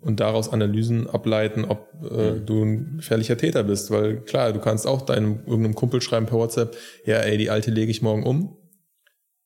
und daraus Analysen ableiten, ob äh, du ein gefährlicher Täter bist. Weil klar, du kannst auch deinem irgendeinem Kumpel schreiben per WhatsApp, ja, ey, die alte lege ich morgen um.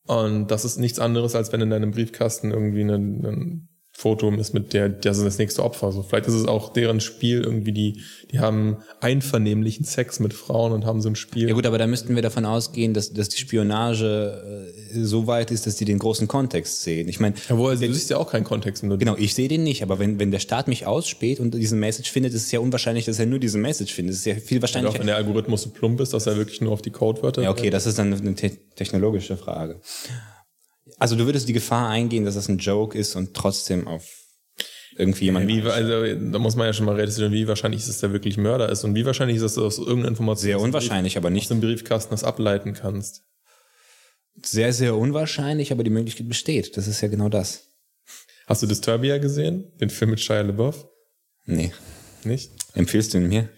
Und das ist nichts anderes, als wenn in deinem Briefkasten irgendwie ein, ein Foto ist mit der, das ist das nächste Opfer. So, vielleicht ist es auch deren Spiel irgendwie, die, die haben einvernehmlichen Sex mit Frauen und haben so ein Spiel. Ja gut, aber da müssten wir davon ausgehen, dass, dass die Spionage äh, so weit ist, dass die den großen Kontext sehen. Ich meine, Ja, also, du siehst ja auch keinen Kontext. Du genau, ich sehe den nicht, aber wenn, wenn der Staat mich ausspäht und diesen Message findet, ist es ja unwahrscheinlich, dass er nur diesen Message findet. Es ist ja viel auch wahrscheinlicher. wenn der Algorithmus so plump ist, dass er wirklich nur auf die Codewörter. Ja, okay, das ist dann eine te technologische Frage. Also du würdest die Gefahr eingehen, dass das ein Joke ist und trotzdem auf irgendwie jemand. Wie, also, da muss man ja schon mal realisieren, wie wahrscheinlich ist es, dass der wirklich Mörder ist und wie wahrscheinlich ist es, dass du aus irgendeiner Information Sehr aus dem unwahrscheinlich, aber nicht aus dem Briefkasten das ableiten kannst. sehr, sehr unwahrscheinlich, aber die Möglichkeit besteht. Das ist ja genau das. Hast du Disturbia gesehen? Den Film mit Shia LaBeouf? Nee. Nicht? Empfiehlst du ihn mir?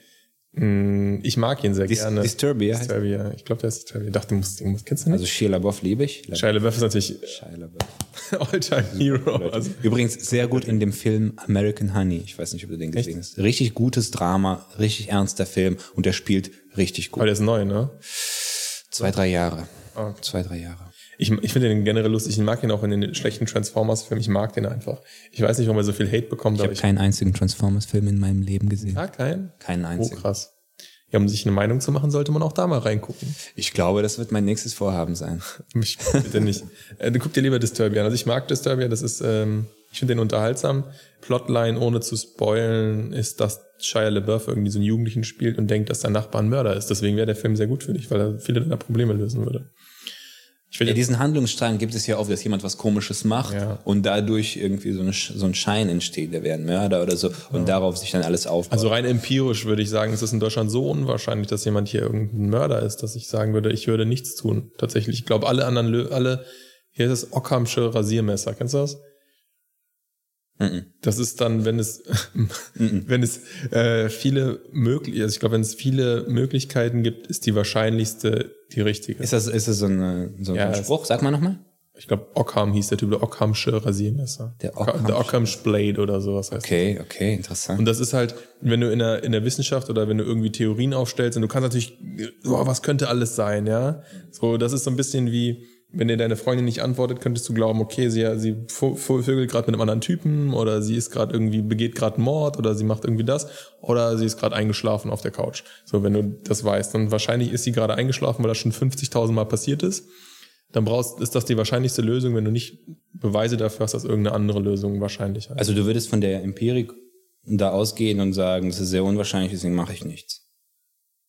Mm, Ich mag ihn sehr Dis gerne. Disturbia Disturbia. Ich glaube, der ist Disturbia. Ich dachte, du musst, du musst kennst du nicht? Also Shia LaBeouf liebe ich. Shia LaBeouf ist natürlich Shia LaBeouf. All-Time Hero. Also, Übrigens sehr gut in dem Film American Honey. Ich weiß nicht, ob du den gesehen hast. Richtig gutes Drama, richtig ernster Film und der spielt richtig aber gut. der ist neu, ne? Zwei, drei Jahre. Ah. Zwei, drei Jahre. Ich, ich finde den generell lustig. Ich mag ihn auch in den schlechten Transformers-Filmen. Ich mag den einfach. Ich weiß nicht, warum er so viel Hate bekommt, Ich habe keinen einzigen Transformers-Film in meinem Leben gesehen. Ja, kein. Keinen Oh, einzigen. krass. Ja, um sich eine Meinung zu machen, sollte man auch da mal reingucken. Ich glaube, das wird mein nächstes Vorhaben sein. Mich bitte nicht. Äh, guck dir lieber Disturbia an. Also ich mag Disturbia, das ist, ähm, ich finde den unterhaltsam. Plotline, ohne zu spoilen, ist, dass Shia LaBeouf irgendwie so einen Jugendlichen spielt und denkt, dass sein Nachbar ein Mörder ist. Deswegen wäre der Film sehr gut für dich, weil er viele deiner Probleme lösen würde. Ja, diesen Handlungsstrang gibt es ja oft, dass jemand was Komisches macht Ja. und dadurch irgendwie so, eine, so ein Schein entsteht, der wäre ein Mörder oder so und darauf sich dann alles aufbaut. Also rein empirisch würde ich sagen, es ist in Deutschland so unwahrscheinlich, dass jemand hier irgendein Mörder ist, dass ich sagen würde, ich würde nichts tun. Tatsächlich. Ich glaube, alle anderen, alle, hier ist das Ockhamsche Rasiermesser. Kennst du das? Das ist dann, wenn es, wenn es äh, viele möglich, also ich glaube, wenn es viele Möglichkeiten gibt, ist die wahrscheinlichste die richtige. ist das, ist das so, eine, so Ja, ein Spruch? Sag mal nochmal. Ich glaube, Ockham hieß der Typ, der Ockhamsche Rasiermesser. Der Ock- Ockhamsche- der Ockhamsche Blade oder sowas heißt Okay, okay, interessant. Und das ist halt, wenn du in der, in der Wissenschaft oder wenn du irgendwie Theorien aufstellst und du kannst natürlich, boah, was könnte alles sein, ja? So, das ist so ein bisschen wie, wenn dir deine Freundin nicht antwortet, könntest du glauben, okay, sie, sie vögelt gerade mit einem anderen Typen oder sie ist gerade irgendwie, begeht gerade Mord oder sie macht irgendwie das oder sie ist gerade eingeschlafen auf der Couch. So, wenn du das weißt. Und wahrscheinlich ist sie gerade eingeschlafen, weil das schon 50.000 Mal passiert ist. Dann brauchst, ist das die wahrscheinlichste Lösung, wenn du nicht Beweise dafür hast, dass irgendeine andere Lösung wahrscheinlich ist. Also du würdest von der Empirik da ausgehen und sagen, das ist sehr unwahrscheinlich, deswegen mache ich nichts.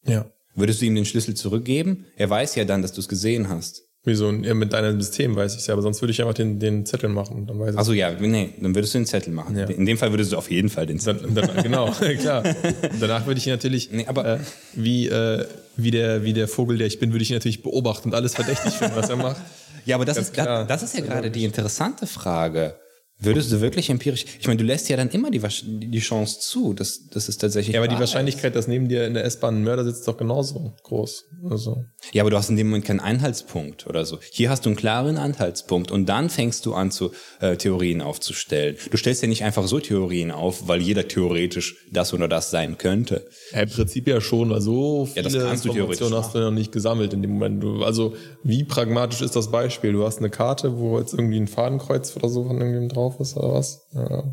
Ja. Würdest du ihm den Schlüssel zurückgeben? Er weiß ja dann, dass du es gesehen hast. Wieso? Ja, mit deinem System weiß ich es ja, aber sonst würde ich einfach den, den Zettel machen. Dann weiß ich Also ja, nee, dann würdest du den Zettel machen. Ja. In dem Fall würdest du auf jeden Fall den Zettel. Dann, dann, genau, klar. Danach würde ich ihn natürlich, Nee, aber- äh, wie, äh, wie, der, wie der Vogel, der ich bin, würde ich ihn natürlich beobachten und alles verdächtig finden, was er macht. Ja, aber das Ganz ist, das, das ist ja gerade die interessante Frage. Würdest du wirklich empirisch, ich meine, du lässt ja dann immer die, die Chance zu, dass, dass es tatsächlich Ja, aber die wahr Wahrscheinlichkeit, dass neben dir in der S-Bahn ein Mörder sitzt, ist doch genauso groß. Also. ist. Ja, aber du hast in dem Moment keinen Anhaltspunkt oder so. Hier hast du einen klaren Anhaltspunkt und dann fängst du an, zu äh, Theorien aufzustellen. Du stellst ja nicht einfach so Theorien auf, weil jeder theoretisch das oder das sein könnte. Ja, Im Prinzip ja schon, weil so Ja, das viele kannst du theoretisch Informationen hast du noch nicht gesammelt in dem Moment. Du, also wie pragmatisch ist das Beispiel? Du hast eine Karte, wo jetzt irgendwie ein Fadenkreuz oder so von irgendjemandem drauf ist oder was? Ja.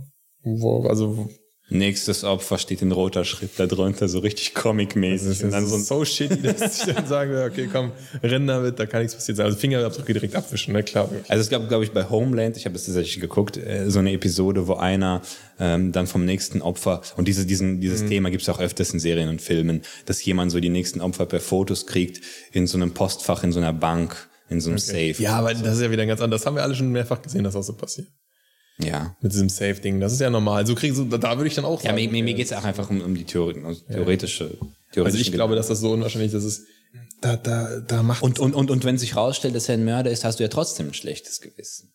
Wo, also wo- Nächstes Opfer steht in roter Schrift da drunter, so richtig comic-mäßig. das Und dann so ein so shitty, dass ich dann sage, okay, komm, renn damit, da kann nichts passiert sein. Also Fingerabdrücke direkt abwischen, ne? Klar. Also es gab, glaube ich, bei Homeland, ich habe das tatsächlich geguckt, äh, so eine Episode, wo einer ähm, dann vom nächsten Opfer, und diese, diesen, dieses Thema gibt es auch öfters in Serien und Filmen, dass jemand so die nächsten Opfer per Fotos kriegt, in so einem Postfach, in so einer Bank, in so einem Safe. Ja, aber das ist ja wieder ganz anders. Das haben wir alle schon mehrfach gesehen, dass das so passiert. Ja. Mit diesem Safe-Ding. Das ist ja normal. So kriegst du, da, würde ich dann auch Ja, sagen. mir, mir, mir okay, geht es auch einfach um, um die Theorie, um theoretische, Also theoretische ich glaube, dass das so unwahrscheinlich ist. Das ist, da, da, da macht Und, und, und, und wenn sich rausstellt, dass er ein Mörder ist, hast du ja trotzdem ein schlechtes Gewissen.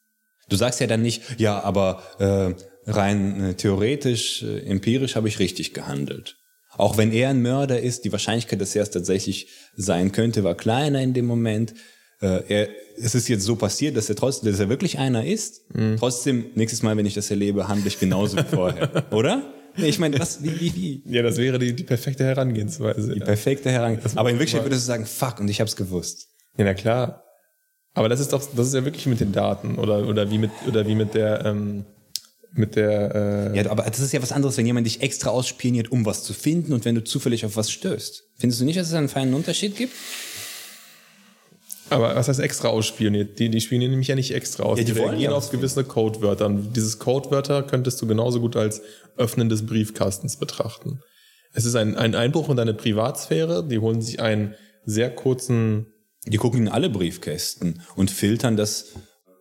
Du sagst ja dann nicht, ja, aber äh, rein äh, theoretisch, äh, empirisch habe ich richtig gehandelt. Auch wenn er ein Mörder ist, die Wahrscheinlichkeit, dass er es tatsächlich sein könnte, war kleiner in dem Moment. Äh, er, es ist jetzt so passiert, dass er trotzdem, dass er wirklich einer ist. Trotzdem, nächstes Mal, wenn ich das erlebe, handle ich genauso wie vorher. Oder? Nee, ich meine, was, wie, wie, wie? Ja, das wäre die, die perfekte Herangehensweise. Die perfekte Herangehensweise. Aber in Wirklichkeit würdest du sagen, fuck, und ich hab's gewusst. Ja, na klar. Aber das ist doch, das ist ja wirklich mit den Daten oder, oder wie mit, oder wie mit der, ähm, mit der, äh, Ja, aber das ist ja was anderes, wenn jemand dich extra ausspioniert, um was zu finden und wenn du zufällig auf was stößt. Findest du nicht, dass es einen feinen Unterschied gibt? Aber was heißt extra ausspioniert? Die, die spionieren nämlich ja nicht extra aus. Ja, die die wollen reagieren auf gewisse Codewörter. Und dieses Codewörter könntest du genauso gut als Öffnen des Briefkastens betrachten. Es ist ein, ein Einbruch in deine Privatsphäre. Die holen sich einen sehr kurzen Die gucken in alle Briefkästen und filtern das.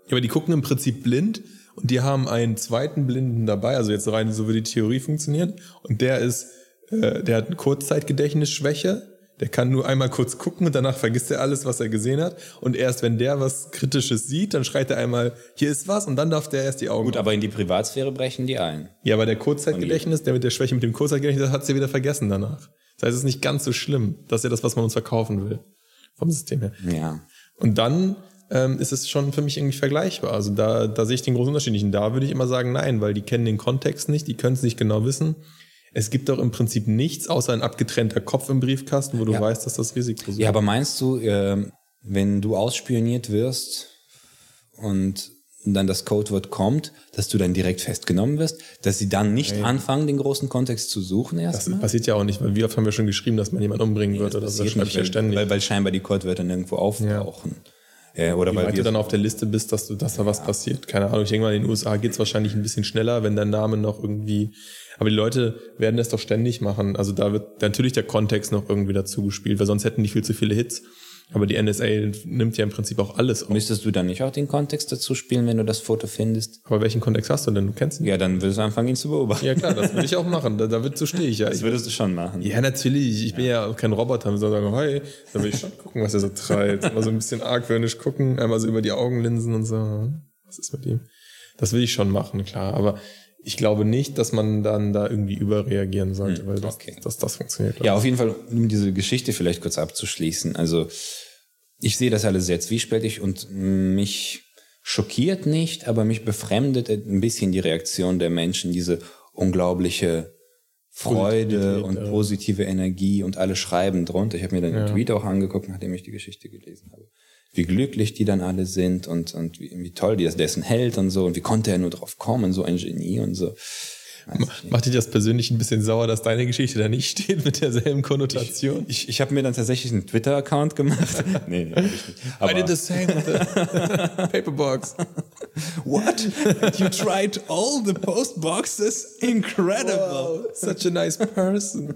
Ja, aber die gucken im Prinzip blind und die haben einen zweiten Blinden dabei, also jetzt rein so wie die Theorie funktioniert. Und der ist, äh, der hat eine Kurzzeitgedächtnisschwäche, der kann nur einmal kurz gucken und danach vergisst er alles, was er gesehen hat. Und erst wenn der was Kritisches sieht, dann schreit er einmal, hier ist was, und dann darf der erst die Augen. Gut, aber in die Privatsphäre brechen die ein. ja, aber der Kurzzeitgedächtnis, der mit der Schwäche mit dem Kurzzeitgedächtnis, hat sie wieder vergessen danach. Das heißt, es ist nicht ganz so schlimm. Das ist ja das, was man uns verkaufen will. Vom System her. Ja. Und dann ähm, ist es schon für mich irgendwie vergleichbar. Also da, da sehe ich den großen Unterschied nicht. Und da würde ich immer sagen, nein, weil die kennen den Kontext nicht, die können es nicht genau wissen. Es gibt doch im Prinzip nichts außer ein abgetrennter Kopf im Briefkasten, wo du Ja. weißt, dass das Risiko ist. Ja, aber meinst du, ähm, wenn du ausspioniert wirst und dann das Codewort kommt, dass du dann direkt festgenommen wirst, dass sie dann nicht anfangen, den großen Kontext zu suchen das erstmal? passiert ja auch nicht, weil wie oft haben wir schon geschrieben, dass man jemanden umbringen wird oder das Passiert schreibe ich ja ständig. weil, weil scheinbar die Codewörter nirgendwo auftauchen. Ja. Oder Wie weil weit du dann auf der Liste bist, dass, du, dass da was passiert. Keine Ahnung, ich denke mal, in den USA geht es wahrscheinlich ein bisschen schneller, wenn dein Name noch irgendwie. Aber die Leute werden das doch ständig machen. Also da wird natürlich der Kontext noch irgendwie dazu gespielt, weil sonst hätten die viel zu viele Hits. Aber die NSA nimmt ja im Prinzip auch alles auf. Müsstest du dann nicht auch den Kontext dazu spielen, wenn du das Foto findest? Aber welchen Kontext hast du denn? Du kennst ihn. Ja, dann würdest du anfangen, ihn zu beobachten. Ja klar, das würde ich auch machen. Da, da so stehe ich ja. Das würdest du schon machen. ja, natürlich. Ich bin ja kein Roboter. Wir sagen, hey, da will ich schon gucken, was er so treibt. Mal so ein bisschen argwöhnisch gucken, einmal so über die Augenlinsen und so. Was ist mit ihm? Das will ich schon machen, klar. Aber ich glaube nicht, dass man dann da irgendwie überreagieren sollte, weil das, okay. dass das funktioniert. Ja, auf jeden Fall, um diese Geschichte vielleicht kurz abzuschließen. Also, ich sehe das alles sehr zwiespältig und mich schockiert nicht, aber mich befremdet ein bisschen die Reaktion der Menschen, diese unglaubliche Freude und ja. positive Energie und alle schreiben drunter. Ich habe mir dann den Tweet auch angeguckt, nachdem ich die Geschichte gelesen habe. Wie glücklich die dann alle sind und, und wie, wie toll die das, ist ein Held und so und wie konnte er nur drauf kommen, so ein Genie und so. Macht dich das persönlich ein bisschen sauer, dass deine Geschichte da nicht steht mit derselben Konnotation? Ich, ich habe mir dann tatsächlich einen Twitter-Account gemacht. nee, nee, ich nicht. I did the same with the paperbox. What? You tried all the postboxes? Incredible. Wow, such a nice person.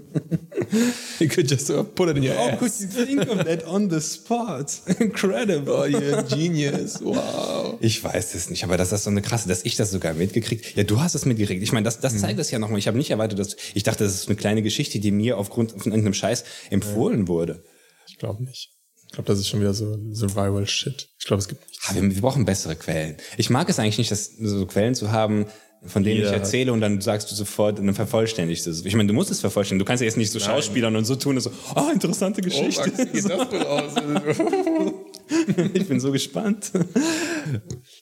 you could just uh, put it in your How ass. could you think of that on the spot? Incredible. Oh, you're a genius. Wow. Ich weiß es nicht, aber das ist so eine krasse, dass ich das sogar mitgekriegt. Ja, du hast es mitgekriegt. Ich meine, das, das zeigt das ja nochmal. Ich habe nicht erwartet, dass ich dachte, das ist eine kleine Geschichte, die mir aufgrund von irgendeinem Scheiß empfohlen wurde. Ich glaube nicht. Ich glaube, das ist schon wieder so Survival Shit. Ich glaube, es gibt. Ah, wir, wir brauchen bessere Quellen. Ich mag es eigentlich nicht, dass, so Quellen zu haben, von denen Jeder ich erzähle und dann sagst du sofort, und dann vervollständigst du es. Ich meine, du musst es vervollständigen. Du kannst ja jetzt nicht so Schauspielern und so tun, und so, ah, interessante Geschichte. wie geht das wohl aus? ich bin so gespannt.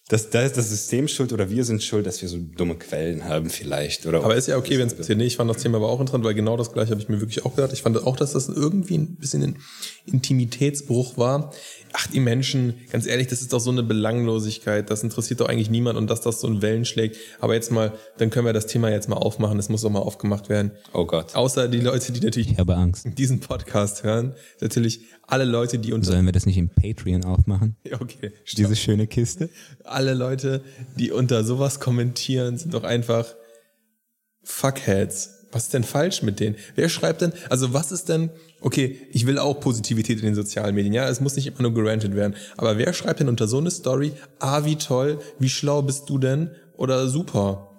Das, da ist das System schuld oder wir sind schuld, dass wir so dumme Quellen haben vielleicht. Oder Aber ist ja okay, wenn es passiert. Nee, ich fand das Thema aber auch interessant, weil genau das gleiche habe ich mir wirklich auch gedacht. Ich fand auch, dass das irgendwie ein bisschen ein Intimitätsbruch war. Ach, die Menschen, ganz ehrlich, das ist doch so eine Belanglosigkeit. Das interessiert doch eigentlich niemand und dass das so in Wellen schlägt. Aber jetzt mal, dann können wir das Thema jetzt mal aufmachen. Das muss doch mal aufgemacht werden. Oh Gott. Außer die Leute, die natürlich Ich habe Angst. diesen Podcast hören. Natürlich alle Leute, die unter... Sollen wir das nicht im Patreon aufmachen? Ja, okay. Diese schöne Kiste? alle Leute, die unter sowas kommentieren, sind doch einfach Fuckheads. Was ist denn falsch mit denen? Wer schreibt denn, also was ist denn, okay, ich will auch Positivität in den sozialen Medien, ja, es muss nicht immer nur gerantet werden, aber wer schreibt denn unter so eine Story, ah, wie toll, wie schlau bist du denn, oder super?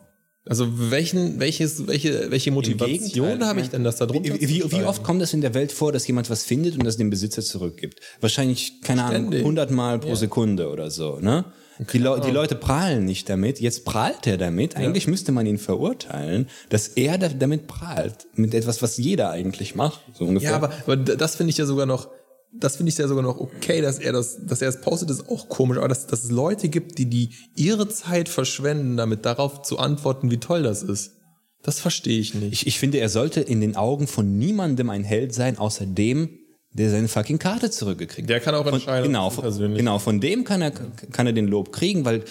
Also welchen, welches, welche, welche Motivation habe ich denn, das da drunter Wie, wie, wie oft kommt es in der Welt vor, dass jemand was findet und das dem Besitzer zurückgibt? Wahrscheinlich, keine Ahnung, Ständig. 100 Mal pro Sekunde oder so, ne? Die, Leu die Leute prahlen nicht damit. Jetzt prahlt er damit. Eigentlich müsste man ihn verurteilen, dass er da damit prahlt. Mit etwas, was jeder eigentlich macht. So ungefähr. Ja, aber, aber das finde ich ja sogar noch, das finde ich ja sogar noch okay, dass er das, dass er es postet, ist auch komisch, aber dass, dass es Leute gibt, die die ihre Zeit verschwenden, damit darauf zu antworten, wie toll das ist. Das verstehe ich nicht. ich, ich finde, er sollte in den Augen von niemandem ein Held sein, außer dem, der seine fucking Karte zurückgekriegt Der kann auch Von, entscheiden, genau, von, persönlich- genau, von dem kann er, kann er den Lob kriegen, weil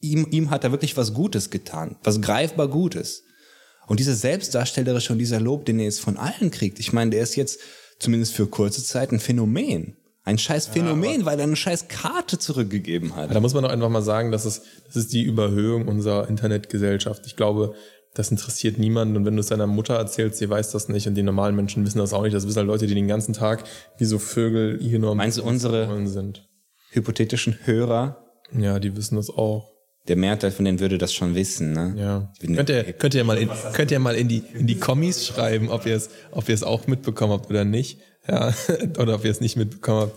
ihm, ihm hat er wirklich was Gutes getan, was greifbar Gutes. Und diese selbstdarstellerische und dieser Lob, den er jetzt von allen kriegt, ich meine, der ist jetzt zumindest für kurze Zeit ein Phänomen. Ein scheiß Phänomen, weil er eine scheiß Karte zurückgegeben hat. da muss man doch einfach mal sagen, dass es, das ist die Überhöhung unserer Internetgesellschaft. Ich glaube, das interessiert niemanden. Und wenn du es deiner Mutter erzählst, sie weiß das nicht und die normalen Menschen wissen das auch nicht. Das wissen halt Leute, die den ganzen Tag wie so Vögel hier nur am Meinst du, unsere- sind. Hypothetischen Hörer, Ja, die wissen das auch. der Mehrteil von denen würde das schon wissen, ne? Ja. Könnt ihr, könnt ihr mal in, könnt ihr mal in die, in die Kommis schreiben, ob ihr es, ob ihr es auch mitbekommen habt oder nicht. Ja. Oder ob ihr es nicht mitbekommen habt.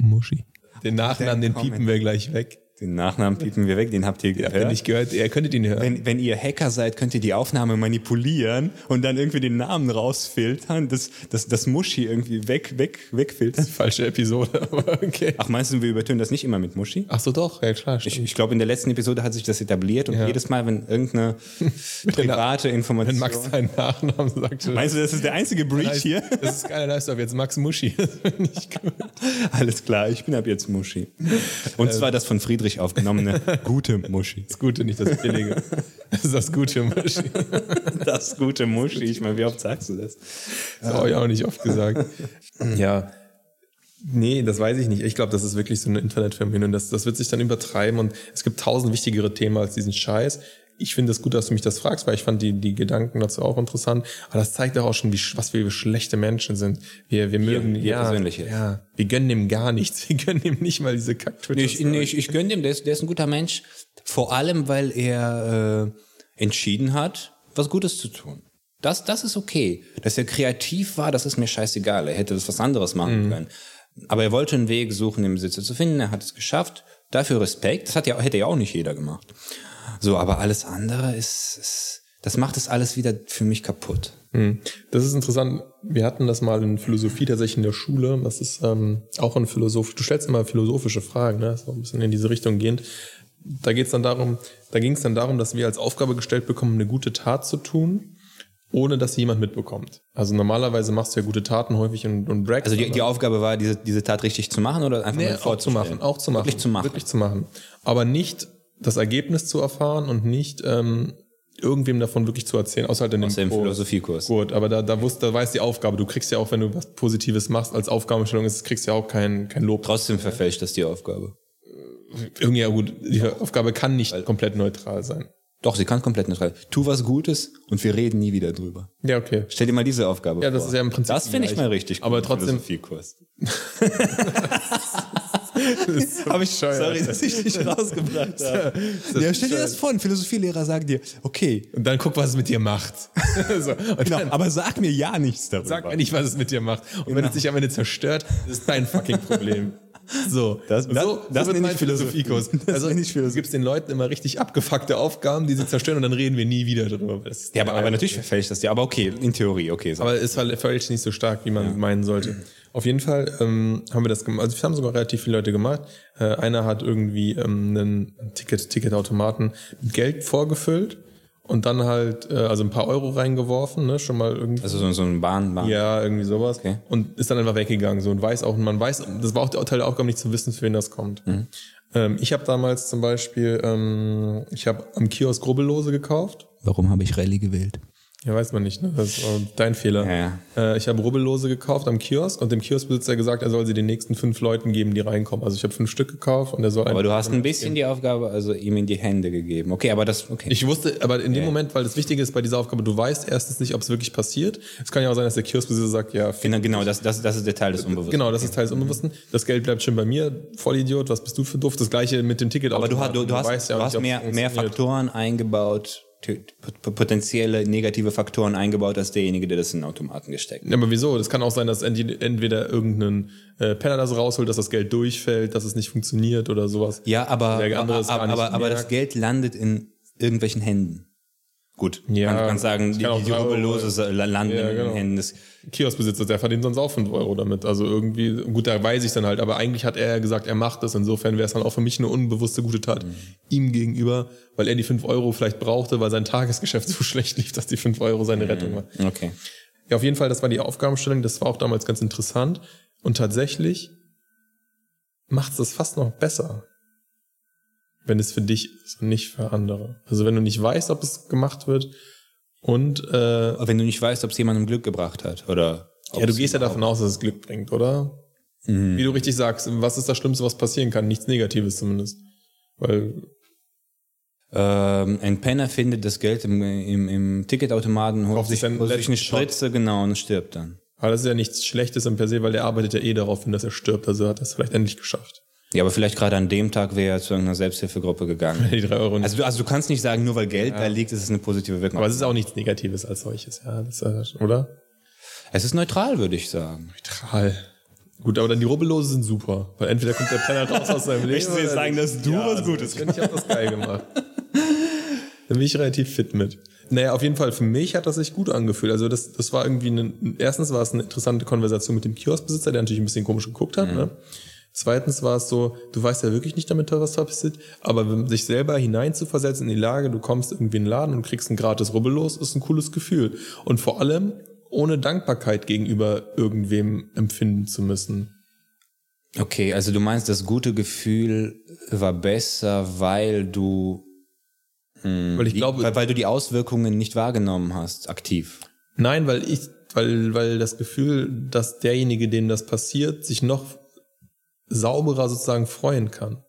Muschi. Den Nachnamen, den piepen wir gleich weg. Den Nachnamen piepen wir weg, den habt ihr gehört. nicht gehört? Ihr könntet ihn hören. Wenn, wenn ihr Hacker seid, könnt ihr die Aufnahme manipulieren und dann irgendwie den Namen rausfiltern, das, das, das Muschi irgendwie weg, weg, wegfiltern. Falsche Episode, aber okay. Ach, meinst du, wir übertönen das nicht immer mit Muschi? Ach so, doch, ja klar. Ich, stimmt. ich glaube, in der letzten Episode hat sich das etabliert und Ja. jedes Mal, wenn irgendeine private Information... Wenn Max seinen Nachnamen sagt, Meinst du, das ist der einzige Breach hier? Das ist du ab jetzt Max Muschi. Das finde ich gut. Alles klar, ich bin ab jetzt Muschi. Und zwar das von Friedrich aufgenommene gute Muschi. Das Gute, nicht das Billige. Das ist das gute Muschi. Das gute Muschi. Ich meine, wie oft sagst du das? Das habe ich auch nicht oft gesagt. Ja. Nee, das weiß ich nicht. Ich glaube, das ist wirklich so ein Internetphänomen und das, das wird sich dann übertreiben und es gibt tausend wichtigere Themen als diesen Scheiß. Ich finde es gut, dass du mich das fragst, weil ich fand die, die Gedanken dazu auch interessant. Aber das zeigt doch auch schon, wie, was wir schlechte Menschen sind. Wir, wir mögen, ja, jetzt. ja, wir gönnen dem gar nichts. Wir gönnen ihm nicht mal diese kack Nee, ich, nee, ich, ich gönne dem, der ist, der ist ein guter Mensch. Vor allem, weil er äh, entschieden hat, was Gutes zu tun. Das, das ist okay. Dass er kreativ war, das ist mir scheißegal. Er hätte das was anderes machen können. Aber er wollte einen Weg suchen, den Besitzer zu finden. Er hat es geschafft. Dafür Respekt. Das hat ja, hätte ja auch nicht jeder gemacht. So, aber alles andere ist, ist das macht es alles wieder für mich kaputt. Hm. Das ist interessant. Wir hatten das mal in Philosophie tatsächlich in der Schule. Das ist ähm, auch ein Philosoph. Du stellst immer philosophische Fragen, ne? Auch ein bisschen in diese Richtung gehend. Da geht's dann darum, da ging es dann darum, dass wir als Aufgabe gestellt bekommen, eine gute Tat zu tun, ohne dass sie jemand mitbekommt. Also normalerweise machst du ja gute Taten häufig und, und bragst. Also die, die Aufgabe war, diese, diese Tat richtig zu machen oder einfach Nee, auch zu machen, auch zu machen. Wirklich zu machen. Wirklich zu machen. Aber nicht das Ergebnis zu erfahren und nicht ähm, irgendwem davon wirklich zu erzählen, außer halt in dem Aus dem Kurs. Philosophiekurs. Gut, aber da, da, wusst, da weiß die Aufgabe. Du kriegst ja auch, wenn du was Positives machst, als Aufgabenstellung ist, kriegst du ja auch kein, kein Lob. Trotzdem verfälscht das die Aufgabe. Irgendwie, ja gut, die Aufgabe kann nicht komplett neutral sein. Doch, sie kann komplett neutral. Tu was Gutes und wir reden nie wieder drüber. Ja, okay. Stell dir mal diese Aufgabe Ja, vor. das ist ja im Prinzip Das finde ich mal richtig Aber gut, trotzdem- Philosophiekurs. so Habe ich, sorry, dass ich dich rausgebracht habe. Ja, stell dir das vor, ein Philosophielehrer sagt dir, okay, Und dann guck, was es mit dir macht. so. Genau, dann aber sag mir ja nichts darüber. sag mir nicht, was es mit dir macht. Und wenn es dich am Ende zerstört, das ist dein fucking Problem. So, Das- das- so, das so nenne ich Philosophie. Philosophiekurs. Also du gibst den Leuten immer richtig abgefuckte Aufgaben, die sie zerstören und dann reden wir nie wieder darüber. Ja, aber, aber natürlich verfälscht das dir. Aber okay, in Theorie, okay. So. Aber es ver- verfälscht nicht so stark, wie man meinen sollte. Auf jeden Fall ähm, haben wir das gemacht. Also wir haben sogar relativ viele Leute gemacht. Äh, einer hat irgendwie ähm, einen Ticket, Ticketautomaten mit Geld vorgefüllt und dann halt äh, also ein paar Euro reingeworfen, ne, schon mal irgendwie. also so, so ein Bahn, Bahn. ja, irgendwie sowas. Okay. Und ist dann einfach weggegangen. So und weiß auch, man weiß, das war auch der Teil der Aufgabe, nicht zu wissen, für wen das kommt. Mhm. Ähm, ich habe damals zum Beispiel, ähm, ich habe am Kiosk Rubbellose gekauft. Warum habe ich Rallye gewählt? Ja, weiß man nicht, ne? Das ist äh, dein Fehler. Ja, Äh, ich habe Rubbellose gekauft am Kiosk und dem Kioskbesitzer gesagt, er soll sie den nächsten fünf Leuten geben, die reinkommen. Also ich habe fünf Stück gekauft und er soll Aber du hast ein bisschen die Aufgabe, also ihm in die Hände gegeben. Okay, aber das, okay. Ich wusste, aber in dem Moment, weil das Wichtige ist bei dieser Aufgabe, du weißt erstens nicht, ob es wirklich passiert. Es kann ja auch sein, dass der Kioskbesitzer sagt, ja, genau, genau das, das, das ist der Teil des Unbewussten. Genau, das ist Teil des Unbewussten. Das Geld bleibt schon bei mir. Vollidiot, was bist du für doof? Das gleiche mit dem Ticket. Aber du, hast- du, du hast, du hast mehr, mehr Faktoren eingebaut, potenzielle negative Faktoren eingebaut, als derjenige, der das in den Automaten gesteckt hat. Ja, aber wieso? Das kann auch sein, dass ent- entweder irgendein äh, Penner das rausholt, dass das Geld durchfällt, dass es nicht funktioniert oder sowas. Ja, aber, aber, aber, aber das. Geld landet in irgendwelchen Händen. Gut, Ja, man kann sagen, die, die Rubbellose landen Ja, in genau. den Händen des Kioskbesitzer, der verdient sonst auch 5 Euro damit. Also irgendwie, gut, da weiß ich dann halt, aber eigentlich hat er ja gesagt, er macht das. Insofern wäre es dann auch für mich eine unbewusste gute Tat Mhm. ihm gegenüber, weil er die 5 Euro vielleicht brauchte, weil sein Tagesgeschäft so schlecht lief, dass die 5 Euro Mhm. seine Rettung war. Okay. Ja, auf jeden Fall, das war die Aufgabenstellung, das war auch damals ganz interessant. Und tatsächlich macht es das fast noch besser, wenn es für dich ist und nicht für andere. Also wenn du nicht weißt, ob es gemacht wird und äh, wenn du nicht weißt, ob es jemandem Glück gebracht hat, oder ja, du gehst ja davon aus, dass es Glück bringt, oder? Mhm. Wie du richtig sagst, was ist das Schlimmste, was passieren kann? Nichts Negatives zumindest. Weil, Ähm, ein Penner findet das Geld im, im, im Ticketautomaten, holt sich holt sich eine. Spritze, genau, und stirbt dann. aber das ist ja nichts Schlechtes im per se, weil der arbeitet ja eh darauf hin, dass er stirbt. Also hat er es vielleicht endlich geschafft. Ja, aber vielleicht gerade an dem Tag wäre er zu irgendeiner Selbsthilfegruppe gegangen. Die drei Euro nicht. Also du, also du kannst nicht sagen, nur weil Geld da liegt, ist es eine positive Wirkung. aber es ist auch nichts Negatives als solches, ja. Das, ist, oder? es ist neutral, würde ich sagen. Neutral. Gut, aber dann die Rubbellose sind super. Weil entweder kommt der Penner raus aus seinem Leben. Möchtest du jetzt sagen, dass du was Gutes Ich finde, ich habe das geil gemacht. da bin ich relativ fit mit. Naja, auf jeden Fall, für mich hat das sich gut angefühlt. Also das, das war irgendwie, eine, erstens war es eine interessante Konversation mit dem Kioskbesitzer, der natürlich ein bisschen komisch geguckt hat. Ne? Zweitens war es so, du weißt ja wirklich nicht damit, was passiert, aber sich selber hineinzuversetzen in die Lage, du kommst irgendwie in den Laden und kriegst ein gratis Rubbellos, ist ein cooles Gefühl. Und vor allem, ohne Dankbarkeit gegenüber irgendwem empfinden zu müssen. Okay, also du meinst, das gute Gefühl war besser, weil du, Weil ich die, glaube, weil, weil du die Auswirkungen nicht wahrgenommen hast, aktiv. Nein, weil ich, weil, weil das Gefühl, dass derjenige, dem das passiert, sich noch sauberer sozusagen freuen kann.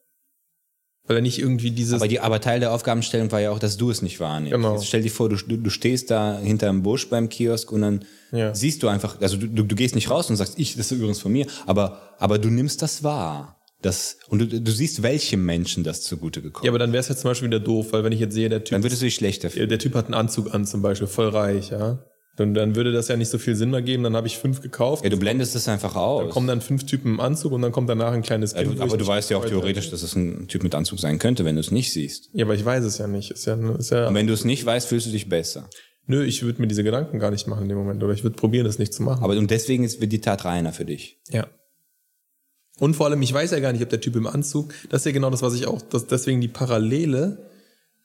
Weil er nicht irgendwie dieses, Aber, die, aber Teil der Aufgabenstellung war ja auch, dass du es nicht wahrnimmst. Genau. Jetzt stell dir vor, du, du stehst da hinterm Busch beim Kiosk und dann Ja. siehst du einfach, also du, du, du gehst nicht raus und sagst, ich, das ist übrigens von mir, aber, aber du nimmst das wahr. Das, und du, du siehst, welche Menschen das zugute gekommen ja, aber dann wäre es jetzt zum Beispiel wieder doof, weil wenn ich jetzt sehe, der Typ, Dann würdest du dich schlechter fühlen. der Typ hat einen Anzug an zum Beispiel, voll reich, ja. Dann, dann würde das ja nicht so viel Sinn mehr geben, dann habe ich fünf gekauft, Ja, du blendest es einfach aus. kommen dann fünf Typen im Anzug und dann kommt danach ein kleines Kind. Ich aber du weißt ja auch theoretisch, dass es ein Typ mit Anzug sein könnte, wenn du es nicht siehst. Ja, aber ich weiß es ja nicht. Ist ja, ist ja, Und wenn du es nicht weißt, fühlst du dich besser. nö, ich würde mir diese Gedanken gar nicht machen in dem Moment. Oder ich würde probieren, das nicht zu machen. Aber und deswegen ist, wird die Tat reiner für dich. Ja. Und vor allem, ich weiß ja gar nicht, ob der Typ im Anzug, das ist ja genau das, was ich auch, das, deswegen die Parallele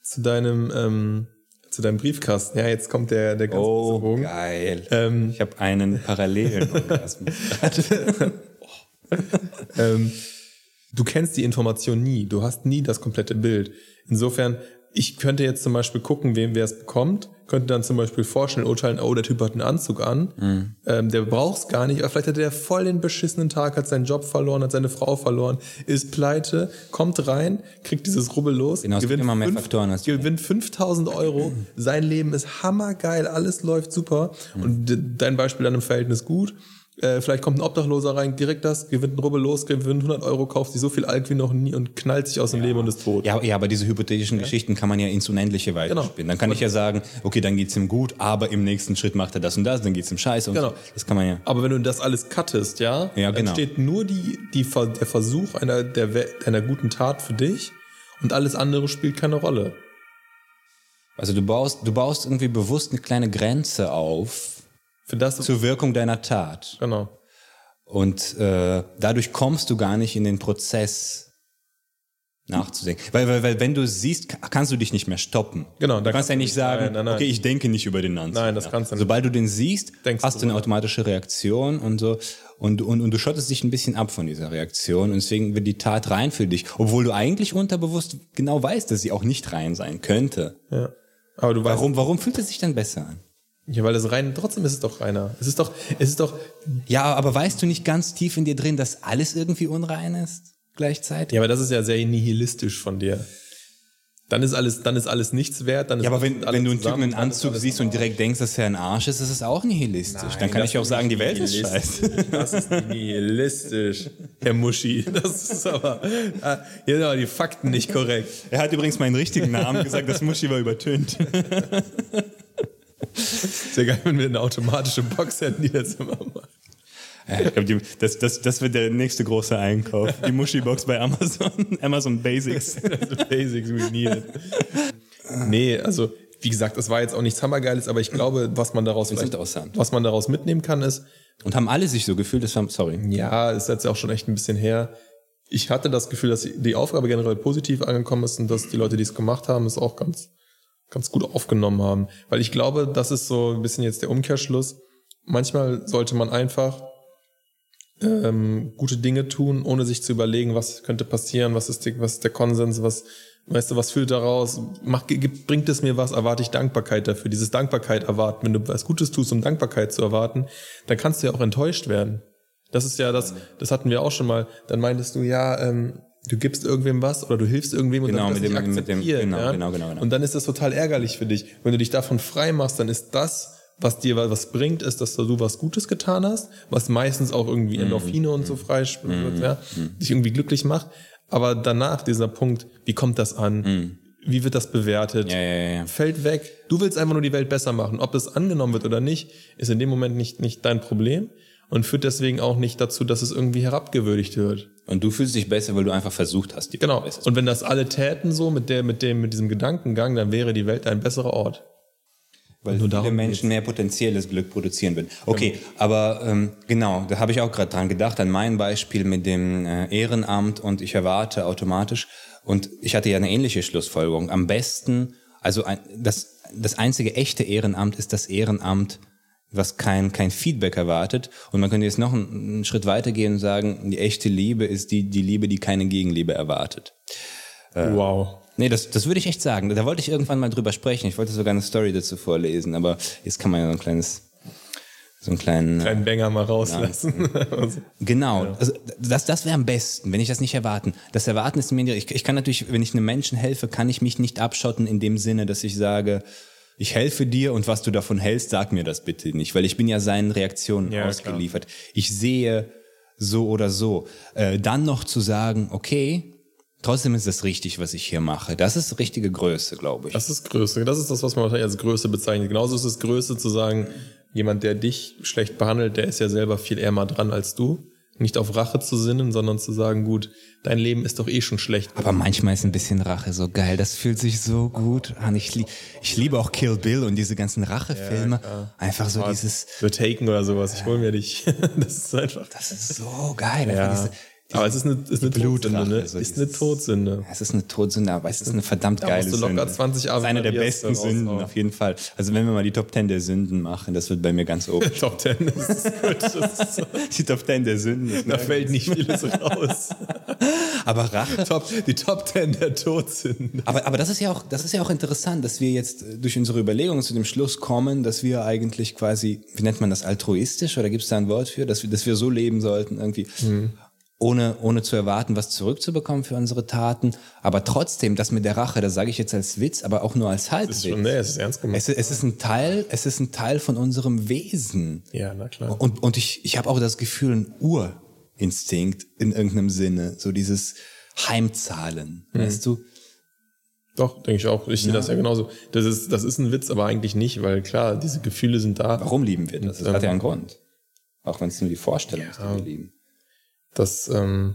zu deinem, ähm, zu deinem Briefkasten. Ja, jetzt kommt der, der ganz große Bogen. Oh, geil. Ähm, Ich habe einen parallelen Orgasmus. ähm, du kennst die Information nie, du hast nie das komplette Bild. Insofern ich könnte jetzt zum Beispiel gucken, wem wer es bekommt, könnte dann zum Beispiel vorstellen, urteilen, oh, der Typ hat einen Anzug an, Mhm. ähm, der braucht's gar nicht, aber vielleicht hat der voll den beschissenen Tag, hat seinen Job verloren, hat seine Frau verloren, ist pleite, kommt rein, kriegt dieses Rubbel los, Genau, gibt immer mehr Faktoren, als du gewinnt 5000 Euro, sein Leben ist hammergeil, alles läuft super Mhm. und de- dein Beispiel dann im Verhältnis gut. Äh, vielleicht kommt ein Obdachloser rein, direkt das, gewinnt ein Rubbel los, gewinnt 100 Euro, kauft sich so viel Alk wie noch nie und knallt sich aus dem Leben und ist tot. Ja, ja, aber diese hypothetischen Geschichten kann man ja ins Unendliche weiterspielen. Genau. Dann kann ich ja sagen, okay, dann geht's ihm gut, aber im nächsten Schritt macht er das und das, dann geht's ihm scheiße. Und Genau. so. Das kann man ja. Aber wenn du das alles cuttest, ja, Ja, genau. entsteht nur die, die, der Versuch einer, der, einer guten Tat für dich und alles andere spielt keine Rolle. Also du baust, du baust irgendwie bewusst eine kleine Grenze auf Für das, zur Wirkung deiner Tat. genau. Und äh, dadurch kommst du gar nicht in den Prozess nachzudenken. Weil, weil, weil wenn du es siehst, ka- kannst du dich nicht mehr stoppen. Genau, Du kannst ja nicht sagen, Nein, nein, nein. okay, ich denke nicht über den Anzug. Nein, das kannst du nicht. Sobald du den siehst, Denkst hast du eine automatische Reaktion und so. Und, und, und du schottest dich ein bisschen ab von dieser Reaktion und deswegen wird die Tat rein für dich, obwohl du eigentlich unterbewusst genau weißt, dass sie auch nicht rein sein könnte. Ja. Aber du weißt, Warum, warum fühlt es sich dann besser an? Ja, weil es rein, trotzdem ist es doch reiner. Es ist doch, es ist doch, Ja, aber weißt du nicht ganz tief in dir drin, dass alles irgendwie unrein ist gleichzeitig? ja, aber das ist ja sehr nihilistisch von dir. Dann ist alles, dann ist alles nichts wert. Dann ist Ja, aber wenn, wenn du einen Typen in dann Anzug siehst und direkt denkst, dass er ein Arsch ist, ist es auch nihilistisch. dann Nein, kann das ich auch sagen, die Welt ist scheiße. Das ist nihilistisch, Herr Muschi. Das ist aber, äh, hier sind aber die Fakten nicht korrekt. Er hat übrigens meinen richtigen Namen gesagt, das Muschi war übertönt. Sehr geil, wenn wir eine automatische Box hätten, die das immer macht. Ja, ich glaube, das, das, das wird der nächste große Einkauf. Die Muschi-Box bei Amazon. Amazon Basics. Also Basics we need. Nee, also wie gesagt, das war jetzt auch nichts Hammergeiles, aber ich glaube, was man daraus was man daraus mitnehmen kann, ist, Und haben alle sich so gefühlt, das war, sorry. ja, ist jetzt auch schon echt ein bisschen her. Ich hatte das Gefühl, dass die Aufgabe generell positiv angekommen ist und dass die Leute, die es gemacht haben, es auch ganz, ganz gut aufgenommen haben. Weil ich glaube, das ist so ein bisschen jetzt der Umkehrschluss. Manchmal sollte man einfach ähm, gute Dinge tun, ohne sich zu überlegen, was könnte passieren, was ist, die, was ist der Konsens, was, weißt du, was fühlt daraus, gibt, bringt es mir was, erwarte ich Dankbarkeit dafür. Dieses Dankbarkeit erwarten, wenn du was Gutes tust, um Dankbarkeit zu erwarten, dann kannst du ja auch enttäuscht werden. Das ist ja das, das hatten wir auch schon mal. Dann meintest du, ja, ähm, du gibst irgendwem was oder du hilfst irgendwem und Genau, dann mit dem- mit dem- genau, ja? genau, genau, genau. Und dann ist das total ärgerlich für dich. Wenn du dich davon frei machst, dann ist das, was dir was bringt, ist, dass du was Gutes getan hast, was meistens auch irgendwie Mhm. Endorphine und so freispült, ja, dich irgendwie glücklich macht. Aber danach dieser Punkt, wie kommt das an? Wie wird das bewertet? Mhm. Ja, ja. Fällt weg. Du willst einfach nur die Welt besser machen. Ob das angenommen wird oder nicht, ist in dem Moment nicht, nicht dein Problem und führt deswegen auch nicht dazu, dass es irgendwie herabgewürdigt wird. Und du fühlst dich besser, weil du einfach versucht hast, die Genau. besser Und wenn das alle täten so mit der, mit dem, mit diesem Gedankengang, dann wäre die Welt ein besserer Ort. weil nur viele Menschen mehr potenzielles Glück produzieren würden. Okay, aber ähm, genau, da habe ich auch gerade dran gedacht, an mein Beispiel mit dem äh, Ehrenamt und ich erwarte automatisch, und ich hatte ja eine ähnliche Schlussfolgerung, am besten, also ein, das, das einzige echte Ehrenamt ist das Ehrenamt, was kein, kein Feedback erwartet. Und man könnte jetzt noch einen, einen Schritt weitergehen und sagen, die echte Liebe ist die, die Liebe, die keine Gegenliebe erwartet. Wow. Nee, das, das würde ich echt sagen. Da wollte ich irgendwann mal drüber sprechen. Ich wollte sogar eine Story dazu vorlesen, aber jetzt kann man ja so ein kleines, so einen kleinen. Kleinen Banger mal rauslassen. Also, Genau. Also das, das wäre am besten, wenn ich das nicht erwarten. Das Erwarten ist mir, ich, ich kann natürlich, wenn ich einem Menschen helfe, kann ich mich nicht abschotten in dem Sinne, dass ich sage, ich helfe dir und was du davon hältst, sag mir das bitte nicht, weil ich bin ja seinen Reaktionen Ja, ausgeliefert. Ich sehe so oder so. Äh, dann noch zu sagen, okay, trotzdem ist das richtig, was ich hier mache. Das ist richtige Größe, glaube ich. das ist Größe. Das ist das, was man wahrscheinlich als Größe bezeichnet. Genauso ist es Größe zu sagen, jemand, der dich schlecht behandelt, der ist ja selber viel eher mal dran als du. Nicht auf Rache zu sinnen, sondern zu sagen, gut, dein Leben ist doch eh schon schlecht. Aber manchmal ist ein bisschen Rache so geil. Das fühlt sich so gut an. Ich, lie ich liebe auch Kill Bill und diese ganzen Rachefilme. Einfach so dieses, The Taken oder sowas. Ich hol mir dich. Das ist einfach. das ist so geil. Ja. Diese, Aber es ist eine, ist eine Todsünde, ne? so ist eine Todsünde. es ist eine Todsünde, aber es ist eine verdammt Da geile musst du locker Sünde. 20 Das ist eine der besten. Sünden, auf jeden Fall. Also wenn wir mal die Top 10 der Sünden machen, das wird bei mir ganz oben. Top 10 ist gut. Die Top 10 der Sünden. da fällt nicht vieles raus. Aber Rache. Top, die Top Ten der Todsünden. Aber, aber das ist ja auch, das ist ja auch interessant, dass wir jetzt äh, durch unsere Überlegungen zu dem Schluss kommen, dass wir eigentlich quasi, wie nennt man das, altruistisch oder gibt es da ein Wort für, dass wir, dass wir so leben sollten irgendwie, ohne, ohne zu erwarten, was zurückzubekommen für unsere Taten. Aber trotzdem, das mit der Rache, das sage ich jetzt als Witz, aber auch nur als Halbwitz. Ist schon, nee, es ist ernst gemeint. Es, ist- es ist ein Teil, es ist ein Teil von unserem Wesen. Ja, na klar. Und, und ich, ich habe auch das Gefühl, ein Urinstinkt in irgendeinem Sinne, so dieses Heimzahlen, weißt du? Doch, denke ich auch. Ich sehe das ja genauso. Das ist, das ist ein Witz, aber eigentlich nicht, weil klar, diese Gefühle sind da. Warum lieben wir das? Das hat ja ähm, einen Grund. Auch wenn es nur die Vorstellung ist, die Ja. wir lieben. Das, ähm,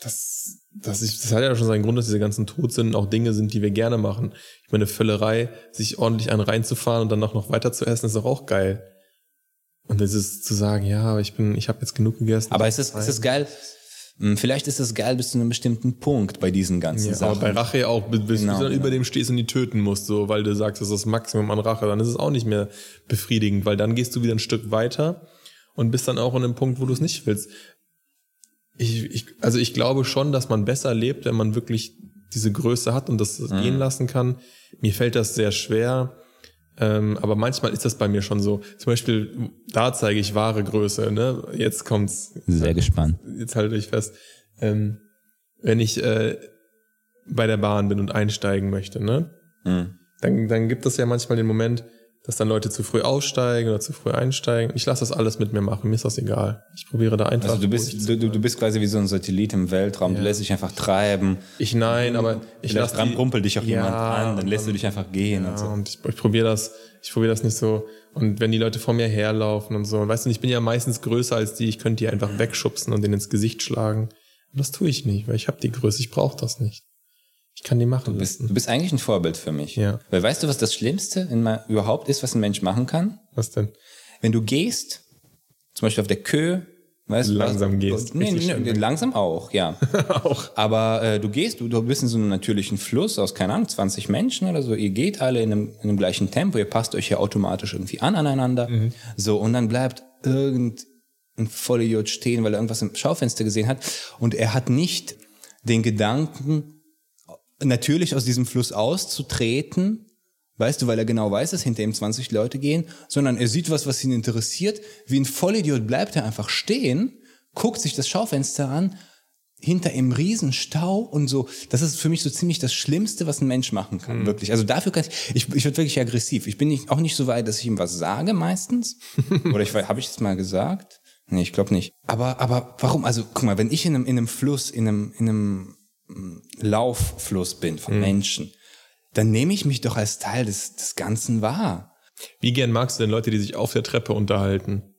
das, das, ist, das hat ja schon seinen Grund, dass diese ganzen Todsünden auch Dinge sind, die wir gerne machen. Ich meine, Völlerei, sich ordentlich einen reinzufahren und dann auch noch weiter zu essen, ist doch auch geil. Und das ist zu sagen, ja, aber ich bin, ich habe jetzt genug gegessen. Aber es ist, es ist geil. Hm, Vielleicht ist es geil bis zu einem bestimmten Punkt bei diesen ganzen ja, Sachen. aber bei Rache ja auch, bis, bis Genau, du dann genau. über dem stehst und die töten musst, so, weil du sagst, das ist das Maximum an Rache, dann ist es auch nicht mehr befriedigend, weil dann gehst du wieder ein Stück weiter und bist dann auch an einem Punkt, wo du es nicht willst. Ich, ich, also ich glaube schon, dass man besser lebt, wenn man wirklich diese Größe hat und das Mhm. gehen lassen kann. Mir fällt das sehr schwer, ähm, aber manchmal ist das bei mir schon so. Zum Beispiel, da zeige ich wahre Größe. Ne? Jetzt kommt's Sehr gespannt. jetzt halte ich fest, ähm, wenn ich äh, bei der Bahn bin und einsteigen möchte, ne? Mhm. Dann, dann gibt es ja manchmal den Moment, dass dann Leute zu früh aussteigen oder zu früh einsteigen. Ich lasse das alles mit mir machen, mir ist das egal. Ich probiere da einfach. Also du bist, du, du du bist quasi wie so ein Satellit im Weltraum. Du lässt dich einfach treiben. ich nein, aber ich lasse die- rumpelt dich auch Ja, jemand an, dann lässt du und- dich einfach gehen Ja, und so. und ich, ich probiere das, ich probiere das nicht so. Und wenn die Leute vor mir herlaufen und so, und weißt du, ich bin ja meistens größer als die, ich könnte die einfach wegschubsen und denen ins Gesicht schlagen. Aber das tue ich nicht, weil ich habe die Größe, ich brauche das nicht. Ich kann die machen Du bist, du bist eigentlich ein Vorbild für mich. Ja. Weil weißt du, was das Schlimmste in überhaupt ist, was ein Mensch machen kann? Was denn? Wenn du gehst, zum Beispiel auf der Kö, weißt du, Langsam was- gehst, Nee, nee, schnell. langsam auch, ja. Auch. Aber äh, du gehst, du, du bist in so einem natürlichen Fluss aus, keine Ahnung, 20 Menschen oder so. Ihr geht alle in einem, in einem gleichen Tempo, ihr passt euch ja automatisch irgendwie an aneinander. Mhm. So, und dann bleibt irgendein Vollidiot stehen, weil er irgendwas im Schaufenster gesehen hat. Und er hat nicht den Gedanken, natürlich aus diesem Fluss auszutreten, weißt du, weil er genau weiß, dass hinter ihm 20 Leute gehen, sondern er sieht was, was ihn interessiert. Wie ein Vollidiot bleibt er einfach stehen, guckt sich das Schaufenster an, hinter ihm Riesenstau und so. Das ist für mich so ziemlich das Schlimmste, was ein Mensch machen kann, wirklich. Also dafür kann ich, ich, ich werde wirklich aggressiv. Ich bin nicht, auch nicht so weit, dass ich ihm was sage meistens. Oder ich habe ich das mal gesagt? Nee, ich glaube nicht. Aber, aber warum? Also guck mal, wenn ich in einem, in einem Fluss, in einem, in einem Lauffluss bin von Menschen, dann nehme ich mich doch als Teil des, des Ganzen wahr. Wie gern magst du denn Leute, die sich auf der Treppe unterhalten?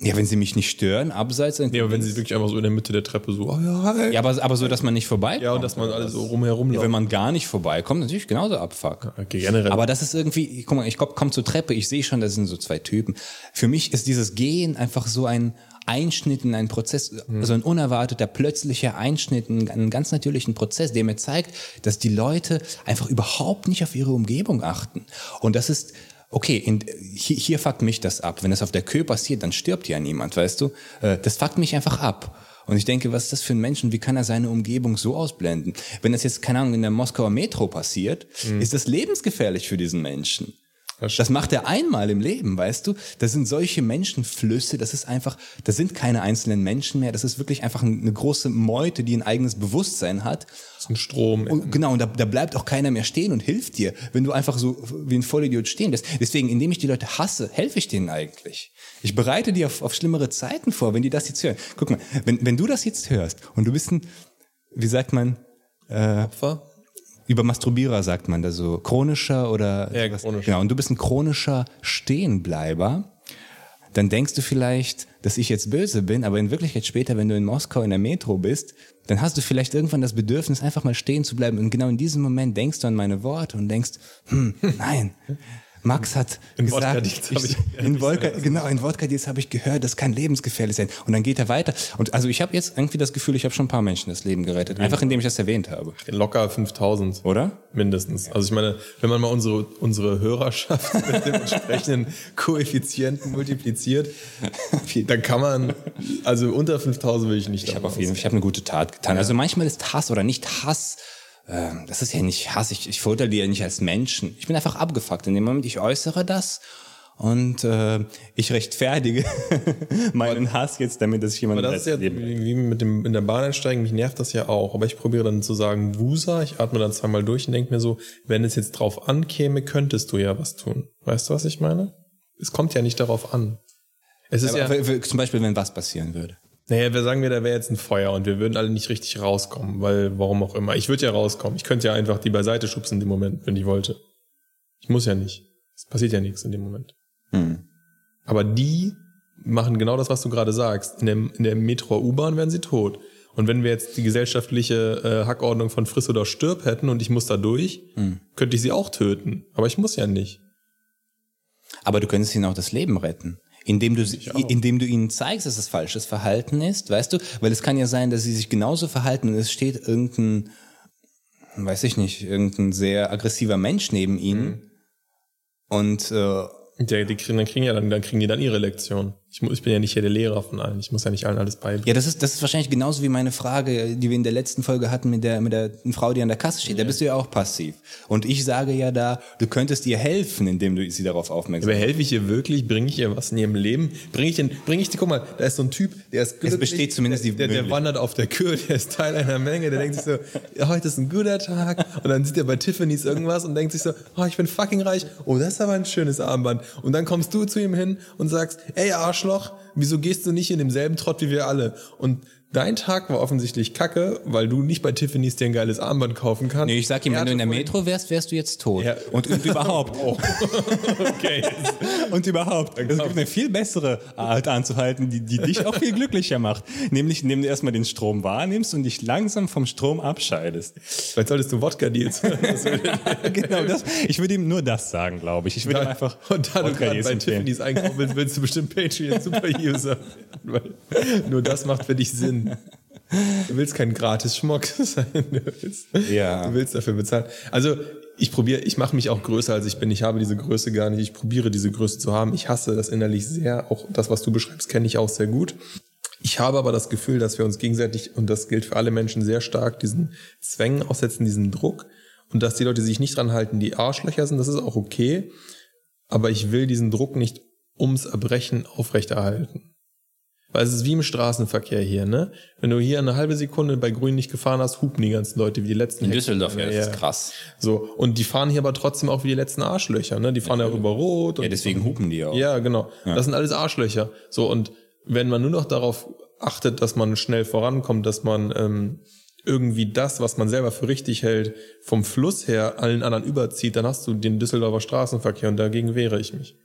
Ja, wenn sie mich nicht stören, abseits. Nee, aber wenn sie wirklich einfach so in der Mitte der Treppe so, oh ja, hi. ja, aber, aber so, dass man nicht vorbeikommt. Ja, und dass man alle so rumherum Ja, wenn man gar nicht vorbeikommt, natürlich genauso Abfuck. Okay, generell. Aber das ist irgendwie, guck mal, ich komm, komm zur Treppe, ich sehe schon, das sind so zwei Typen. Für mich ist dieses Gehen einfach so ein Einschnitt in einen Prozess, also ein unerwarteter, plötzlicher Einschnitt in einen ganz natürlichen Prozess, der mir zeigt, dass die Leute einfach überhaupt nicht auf ihre Umgebung achten. Und das ist, okay, in, hier, hier fuckt mich das ab. Wenn das auf der Kö passiert, dann stirbt ja niemand, weißt du? Äh, Das fuckt mich einfach ab. Und ich denke, was ist das für ein Mensch und wie kann er seine Umgebung so ausblenden? Wenn das jetzt, keine Ahnung, in der Moskauer Metro passiert, ist das lebensgefährlich für diesen Menschen. Das Das macht er einmal im Leben, weißt du? Das sind solche Menschenflüsse, das ist einfach, das sind keine einzelnen Menschen mehr, das ist wirklich einfach eine große Meute, die ein eigenes Bewusstsein hat. Ein Strom. Und genau, und da, da bleibt auch keiner mehr stehen und hilft dir, wenn du einfach so wie ein Vollidiot stehen bist. Deswegen, indem ich die Leute hasse, helfe ich denen eigentlich. Ich bereite die auf, auf schlimmere Zeiten vor, wenn die das jetzt hören. Guck mal, wenn, wenn du das jetzt hörst und du bist ein, wie sagt man, Opfer? Über Masturbierer sagt man da so, chronischer oder Ja, sowas. chronisch. Genau, und du bist ein chronischer Stehenbleiber, dann denkst du vielleicht, dass ich jetzt böse bin, aber in Wirklichkeit später, wenn du in Moskau in der Metro bist, dann hast du vielleicht irgendwann das Bedürfnis, einfach mal stehen zu bleiben. Und genau in diesem Moment denkst du an meine Worte und denkst, hm, nein, Max hat In gesagt, ich, ich- in Wodka, genau, in Wodka-Deals habe ich gehört, das kann lebensgefährlich sein. Und dann geht er weiter. Und also ich habe jetzt irgendwie das Gefühl, ich habe schon ein paar Menschen das Leben gerettet. Einfach indem ich das erwähnt habe. Locker 5000. Oder? Mindestens. Also ich meine, wenn man mal unsere, unsere Hörerschaft mit dem entsprechenden Koeffizienten multipliziert, dann kann man, also unter 5000 will ich nicht. Ich habe auf jeden Fall, ich habe eine gute Tat getan. Also manchmal ist Hass oder nicht Hass, das ist ja nicht Hass. Ich, ich verurteile die ja nicht als Menschen. Ich bin einfach abgefuckt. In dem Moment, ich äußere das und äh, ich rechtfertige meinen Hass jetzt damit, dass ich jemanden Aber das ist ja wie mit dem in der Bahn einsteigen, mich nervt das ja auch. Aber ich probiere dann zu sagen, Wusa, ich atme dann zweimal durch und denke mir so, wenn es jetzt drauf ankäme, könntest du ja was tun. Weißt du, was ich meine? Es kommt ja nicht darauf an. Es ist Aber ja, zum Beispiel, wenn was passieren würde. Naja, wir sagen wir, da wäre jetzt ein Feuer und wir würden alle nicht richtig rauskommen, weil, warum auch immer. Ich würde ja rauskommen. Ich könnte ja einfach die beiseite schubsen in dem Moment, wenn ich wollte. Ich muss ja nicht. Es passiert ja nichts in dem Moment. Hm. Aber die machen genau das, was du gerade sagst. In der, in der Metro U-Bahn wären sie tot. Und wenn wir jetzt die gesellschaftliche äh, Hackordnung von Friss oder Stirb hätten und ich muss da durch, Hm. könnte ich sie auch töten. Aber ich muss ja nicht. Aber du könntest ihnen auch das Leben retten. Indem du, indem du ihnen zeigst, dass es falsches Verhalten ist, weißt du? Weil es kann ja sein, dass sie sich genauso verhalten und es steht irgendein, weiß ich nicht, irgendein sehr aggressiver Mensch neben ihnen. Und äh, Der, die kriegen, dann kriegen ja dann, dann kriegen die dann ihre Lektion. Ich, ich bin ja nicht hier der Lehrer von allen. Ich muss ja nicht allen alles beibringen. ja, das ist, das ist wahrscheinlich genauso wie meine Frage, die wir in der letzten Folge hatten mit der, mit der Frau, die an der Kasse steht. Da bist du ja auch passiv. Und ich sage ja da, du könntest ihr helfen, indem du sie darauf aufmerksam Aber helfe ich ihr wirklich? Bringe ich ihr was in ihrem Leben? Bringe ich den, bringe ich guck mal, da ist so ein Typ, der ist glücklich. besteht zumindest die der, der, wandert auf der Kür, der ist Teil einer Menge, der denkt sich so, ja, heute ist ein guter Tag. Und dann sieht er bei Tiffany's irgendwas und denkt sich so, oh, ich bin fucking reich. Oh, das ist aber ein schönes Armband. Und dann kommst du zu ihm hin und sagst, ey Arschloch, wieso gehst du nicht in demselben Trott wie wir alle? Und dein Tag war offensichtlich kacke, weil du nicht bei Tiffany's dir ein geiles Armband kaufen kannst. Nee, ich sag ihm, wenn du in der Metro wärst, wärst du jetzt tot. Ja. Und, und überhaupt. Okay. Und überhaupt. Es gibt eine viel bessere Art anzuhalten, die, die dich auch viel glücklicher macht. Nämlich, indem du erstmal den Strom wahrnimmst und dich langsam vom Strom abscheidest. Vielleicht solltest du Wodka-Deals. genau, das, ich würde ihm nur das sagen, glaube ich. Ich würde ihm einfach und da du gerade bei. Tiffany's einkaufen willst, willst du bestimmt Patreon Super-User. Nur das macht für dich Sinn. Du willst kein gratis Schmuck sein. Du willst, Ja. du willst dafür bezahlen. Also ich probiere, ich mache mich auch größer, als ich bin. Ich habe diese Größe gar nicht. Ich probiere diese Größe zu haben. Ich hasse das innerlich sehr. Auch das, was du beschreibst, kenne ich auch sehr gut. Ich habe aber das Gefühl, dass wir uns gegenseitig, und das gilt für alle Menschen sehr stark, diesen Zwängen aussetzen, diesen Druck. Und dass die Leute, die sich nicht dran halten, die Arschlöcher sind, das ist auch okay. Aber ich will diesen Druck nicht ums Erbrechen aufrechterhalten. Weil es ist wie im Straßenverkehr hier, ne? Wenn du hier eine halbe Sekunde bei Grün nicht gefahren hast, hupen die ganzen Leute wie die letzten. In. Düsseldorf, ja, das ja. ist krass. So, und die fahren hier aber trotzdem auch wie die letzten Arschlöcher, ne? Die fahren ja, rüber rot. Und Ja, deswegen hupen die auch. ja, genau. Das sind alles Arschlöcher. So, und wenn man nur noch darauf achtet, dass man schnell vorankommt, dass man ähm, irgendwie das, was man selber für richtig hält, vom Fluss her allen anderen überzieht, dann hast du den Düsseldorfer Straßenverkehr und dagegen wehre ich mich.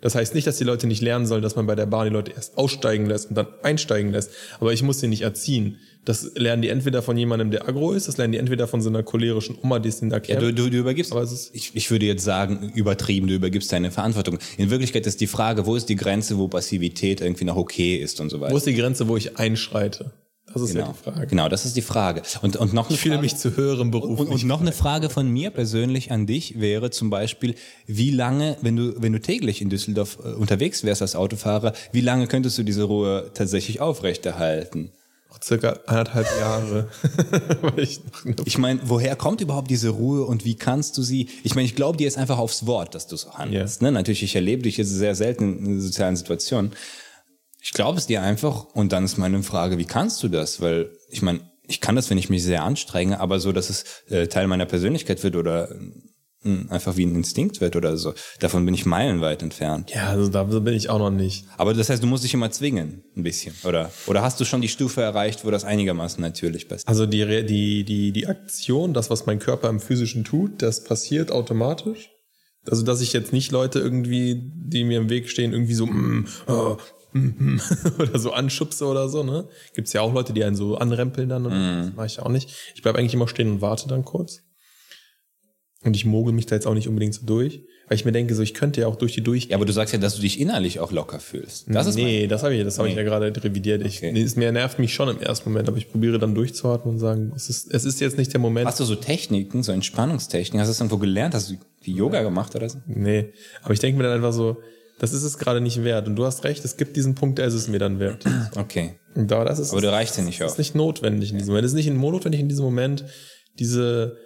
Das heißt nicht, dass die Leute nicht lernen sollen, dass man bei der Bahn die Leute erst aussteigen lässt und dann einsteigen lässt. Aber ich muss sie nicht erziehen. Das lernen die entweder von jemandem, der aggro ist, das lernen die entweder von so einer cholerischen Oma, die es ihnen Ja, erklärt. du, du, du übergibst, Aber ich, ich würde jetzt sagen, übertrieben, du übergibst deine Verantwortung. In Wirklichkeit ist die Frage, wo ist die Grenze, wo Passivität irgendwie noch okay ist und so weiter. Wo ist die Grenze, wo ich einschreite? Das ist ja genau. die Frage. genau, das ist die Frage. Und, und noch eine Ich fühle Frage, mich zu höherem Beruf. und, und noch eine Frage von mir persönlich an dich wäre zum Beispiel, wie lange, wenn du, wenn du täglich in Düsseldorf äh, unterwegs wärst als Autofahrer, wie lange könntest du diese Ruhe tatsächlich aufrechterhalten? Circa anderthalb Jahre. Ich Ich meine, woher kommt überhaupt diese Ruhe und wie kannst du sie? Ich meine, ich glaube dir jetzt einfach aufs Wort, dass du so handelst. Ne? Natürlich, ich erlebe dich jetzt sehr selten in sozialen Situationen. Ich glaube es dir einfach und dann ist meine Frage, wie kannst du das? Weil ich meine, ich kann das, wenn ich mich sehr anstrenge, aber so, dass es äh, Teil meiner Persönlichkeit wird oder äh, einfach wie ein Instinkt wird oder so. Davon bin ich meilenweit entfernt. ja, also da bin ich auch noch nicht. Aber das heißt, du musst dich immer zwingen, ein bisschen, oder? Oder hast du schon die Stufe erreicht, wo das einigermaßen natürlich passiert? Also die, die, die, die Aktion, das, was mein Körper im Physischen tut, das passiert automatisch. Also, dass ich jetzt nicht Leute irgendwie, die mir im Weg stehen, irgendwie so mm, oh, oder so anschubse oder so, ne? Gibt's ja auch Leute, die einen so anrempeln dann und das mache ich auch nicht. Ich bleib eigentlich immer stehen und warte dann kurz. Und ich mogel mich da jetzt auch nicht unbedingt so durch. Weil ich mir denke, so ich könnte ja auch durch die durch. Ja, aber du sagst ja, dass du dich innerlich auch locker fühlst. Das ist nee, das habe ich, das habe ich Nee. ja gerade revidiert. Ich, Okay. nee, es mir nervt mich schon im ersten Moment, aber ich probiere dann durchzuatmen und sagen, es ist, es ist jetzt nicht der Moment. Hast du so Techniken, so Entspannungstechniken? Hast du das irgendwo gelernt? Hast du wie Yoga gemacht oder so? Nee, aber ich denke mir dann einfach so, das ist es gerade nicht wert. Und du hast recht, es gibt diesen Punkt, der ist es mir dann wert. Okay. Da, das ist, Aber du reichst dir nicht das auf. ist nicht notwendig in diesem Moment. Es ist nicht notwendig in diesem Moment, diese,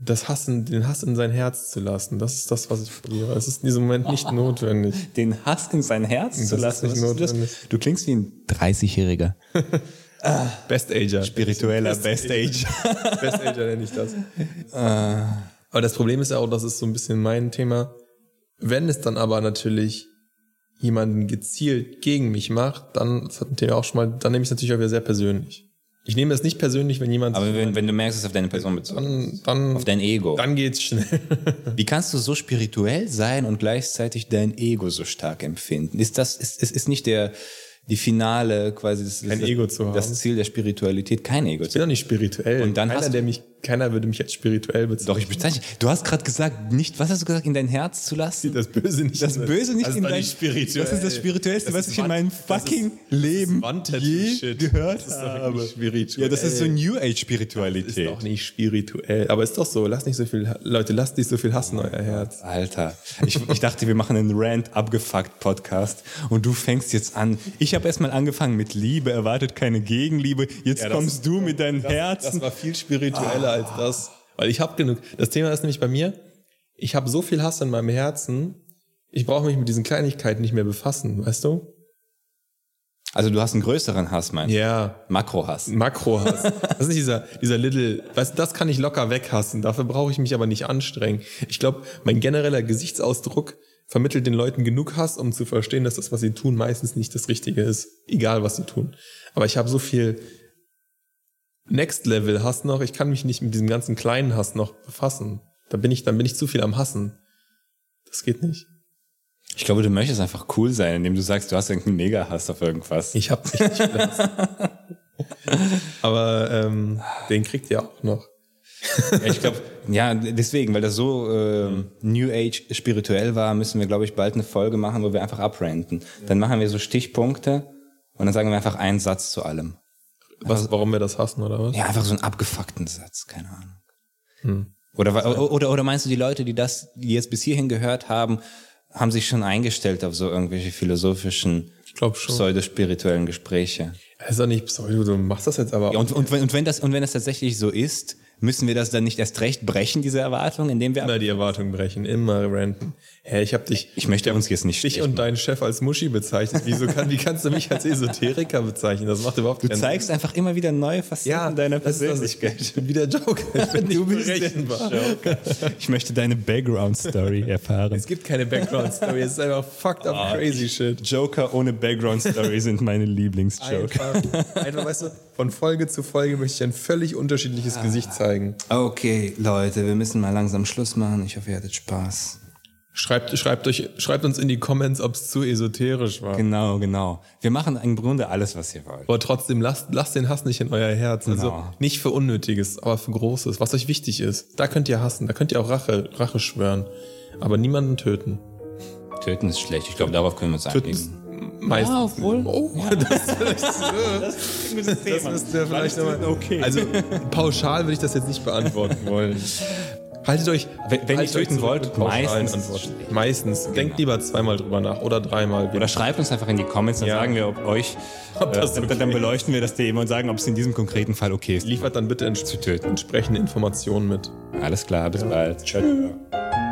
das Hassen, den Hass in sein Herz zu lassen. Das ist das, was ich probiere. Es ist in diesem Moment nicht notwendig. Den Hass in sein Herz zu ist lassen. nicht ist das? notwendig. Du klingst wie ein 30-Jähriger. Best Ager. Spiritueller Best Age. Best Ager nenne ich das. Aber das Problem ist ja auch, das ist so ein bisschen mein Thema. Wenn es dann aber natürlich jemanden gezielt gegen mich macht, dann, das hatten wir auch schon mal, dann nehme ich es natürlich auch wieder sehr persönlich. Ich nehme es nicht persönlich, wenn jemand, Aber wenn, wenn du merkst, es ist auf deine Person bezogen. dann, dann, Auf dein Ego. dann geht's schnell. Wie kannst du so spirituell sein und gleichzeitig dein Ego so stark empfinden? Ist das, ist, ist, ist nicht der, die finale, quasi, das, Kein das, Ego zu haben. das Ziel der Spiritualität, kein Ego Ich bin doch nicht spirituell. Und dann keiner, hast du- der mich, keiner würde mich als spirituell bezeichnen. Doch, ich bezeichne. Du hast gerade gesagt, nicht, was hast du gesagt, in dein Herz zu lassen? das Böse nicht. Das Böse nicht das in ist dein nicht spirituell. Das ist das Spirituellste, Das was ist ich in meinem das ist- fucking das ist Leben Wandtattoo-Shit. je gehört Das ist habe. spirituell. Ja, das ist so New Age ist Spiritualität. doch nicht spirituell. Aber ist doch so. Lasst nicht so viel, Leute, lasst nicht so viel hassen euer Herz. Alter, ich, ich dachte, wir machen einen Rant abgefuckt Podcast und du fängst jetzt an. Ich habe erstmal angefangen mit Liebe, erwartet keine Gegenliebe. Jetzt Ja, das- kommst du mit deinen Das Herzen. war viel spiritueller als das. Weil ich habe genug. Das Thema ist nämlich bei mir, ich habe so viel Hass in meinem Herzen, ich brauche mich mit diesen Kleinigkeiten nicht mehr befassen, weißt du? Also du hast einen größeren Hass, meinst du? Ja. Makrohass. Makrohass. Das ist nicht dieser, dieser Little, weißt du, das kann ich locker weghassen. Dafür brauche ich mich aber nicht anstrengen. Ich glaube, mein genereller Gesichtsausdruck vermittelt den Leuten genug Hass, um zu verstehen, dass das, was sie tun, meistens nicht das Richtige ist. Egal, was sie tun. Aber ich habe so viel Next Level Hass noch. Ich kann mich nicht mit diesem ganzen kleinen Hass noch befassen. Da bin ich, dann bin ich zu viel am Hassen. Das geht nicht. Ich glaube, du möchtest einfach cool sein, indem du sagst, du hast irgendeinen Mega-Hass auf irgendwas. Ich habe nicht viel Hass. Aber ähm, den kriegt ihr auch noch. Ja, ich glaube, ja, deswegen, weil das so ähm, New Age spirituell war, müssen wir, glaube ich, bald eine Folge machen, wo wir einfach abrenten. Dann machen wir so Stichpunkte und dann sagen wir einfach einen Satz zu allem. Was, warum wir das hassen, oder was? Ja, einfach so einen abgefuckten Satz, keine Ahnung. Oder, wa- oder, oder meinst du, die Leute, die das die jetzt bis hierhin gehört haben, haben sich schon eingestellt auf so irgendwelche philosophischen, Ich glaube schon. pseudospirituellen Gespräche? Das ist doch nicht Pseudo, du machst das jetzt aber Ja, und, und, wenn, und, wenn das, und wenn das tatsächlich so ist, müssen wir das dann nicht erst recht brechen, diese Erwartung, indem wir... immer die Erwartungen brechen, immer ranten. Hä, ich hab dich, Ich möchte uns jetzt nicht dich und deinen Chef als Muschi bezeichnet. Wieso kann, wie kannst du mich als Esoteriker bezeichnen? Das macht überhaupt Du keinen zeigst einfach immer wieder neue Facetten ja, deiner das. Persönlichkeit. Ich bin wieder Joker. Ich bin Du bist. Ich möchte deine Background-Story erfahren. Es gibt keine Background-Story, es ist einfach fucked up crazy shit. Joker ohne Background-Story sind meine Lieblingsjoker. Einfach, einfach, weißt du, von Folge zu Folge möchte ich ein völlig unterschiedliches Gesicht zeigen. Okay, Leute, wir müssen mal langsam Schluss machen. Ich hoffe, ihr hattet Spaß. Schreibt, schreibt, euch, schreibt uns in die Comments, ob es zu esoterisch war. Genau, genau. Wir machen im Grunde alles, was ihr wollt. Aber trotzdem, lasst, lasst den Hass nicht in euer Herz. Also Genau. nicht für Unnötiges, aber für Großes, was euch wichtig ist. Da könnt ihr hassen, da könnt ihr auch Rache, Rache schwören. Aber niemanden töten. Töten ist schlecht. Ich glaube, darauf können wir uns Töten ist einigen. Meistens. Ja, obwohl. Oh, das, das müssten wir vielleicht nochmal. Okay. Also pauschal würde ich das jetzt nicht beantworten wollen. Haltet euch, Wenn- wenn ihr haltet euch töten wollt, meistens ist Antworten. Meistens. Denkt lieber zweimal drüber nach oder dreimal. Oder schreibt uns einfach in die Comments, dann Ja. sagen wir, ob euch, Ob das äh, dann, okay dann beleuchten wir das Thema und sagen, ob es in diesem konkreten Fall okay ist. Liefert dann bitte ents Zu töten. entsprechende Informationen mit. Alles klar, bis bald. Ciao. ciao.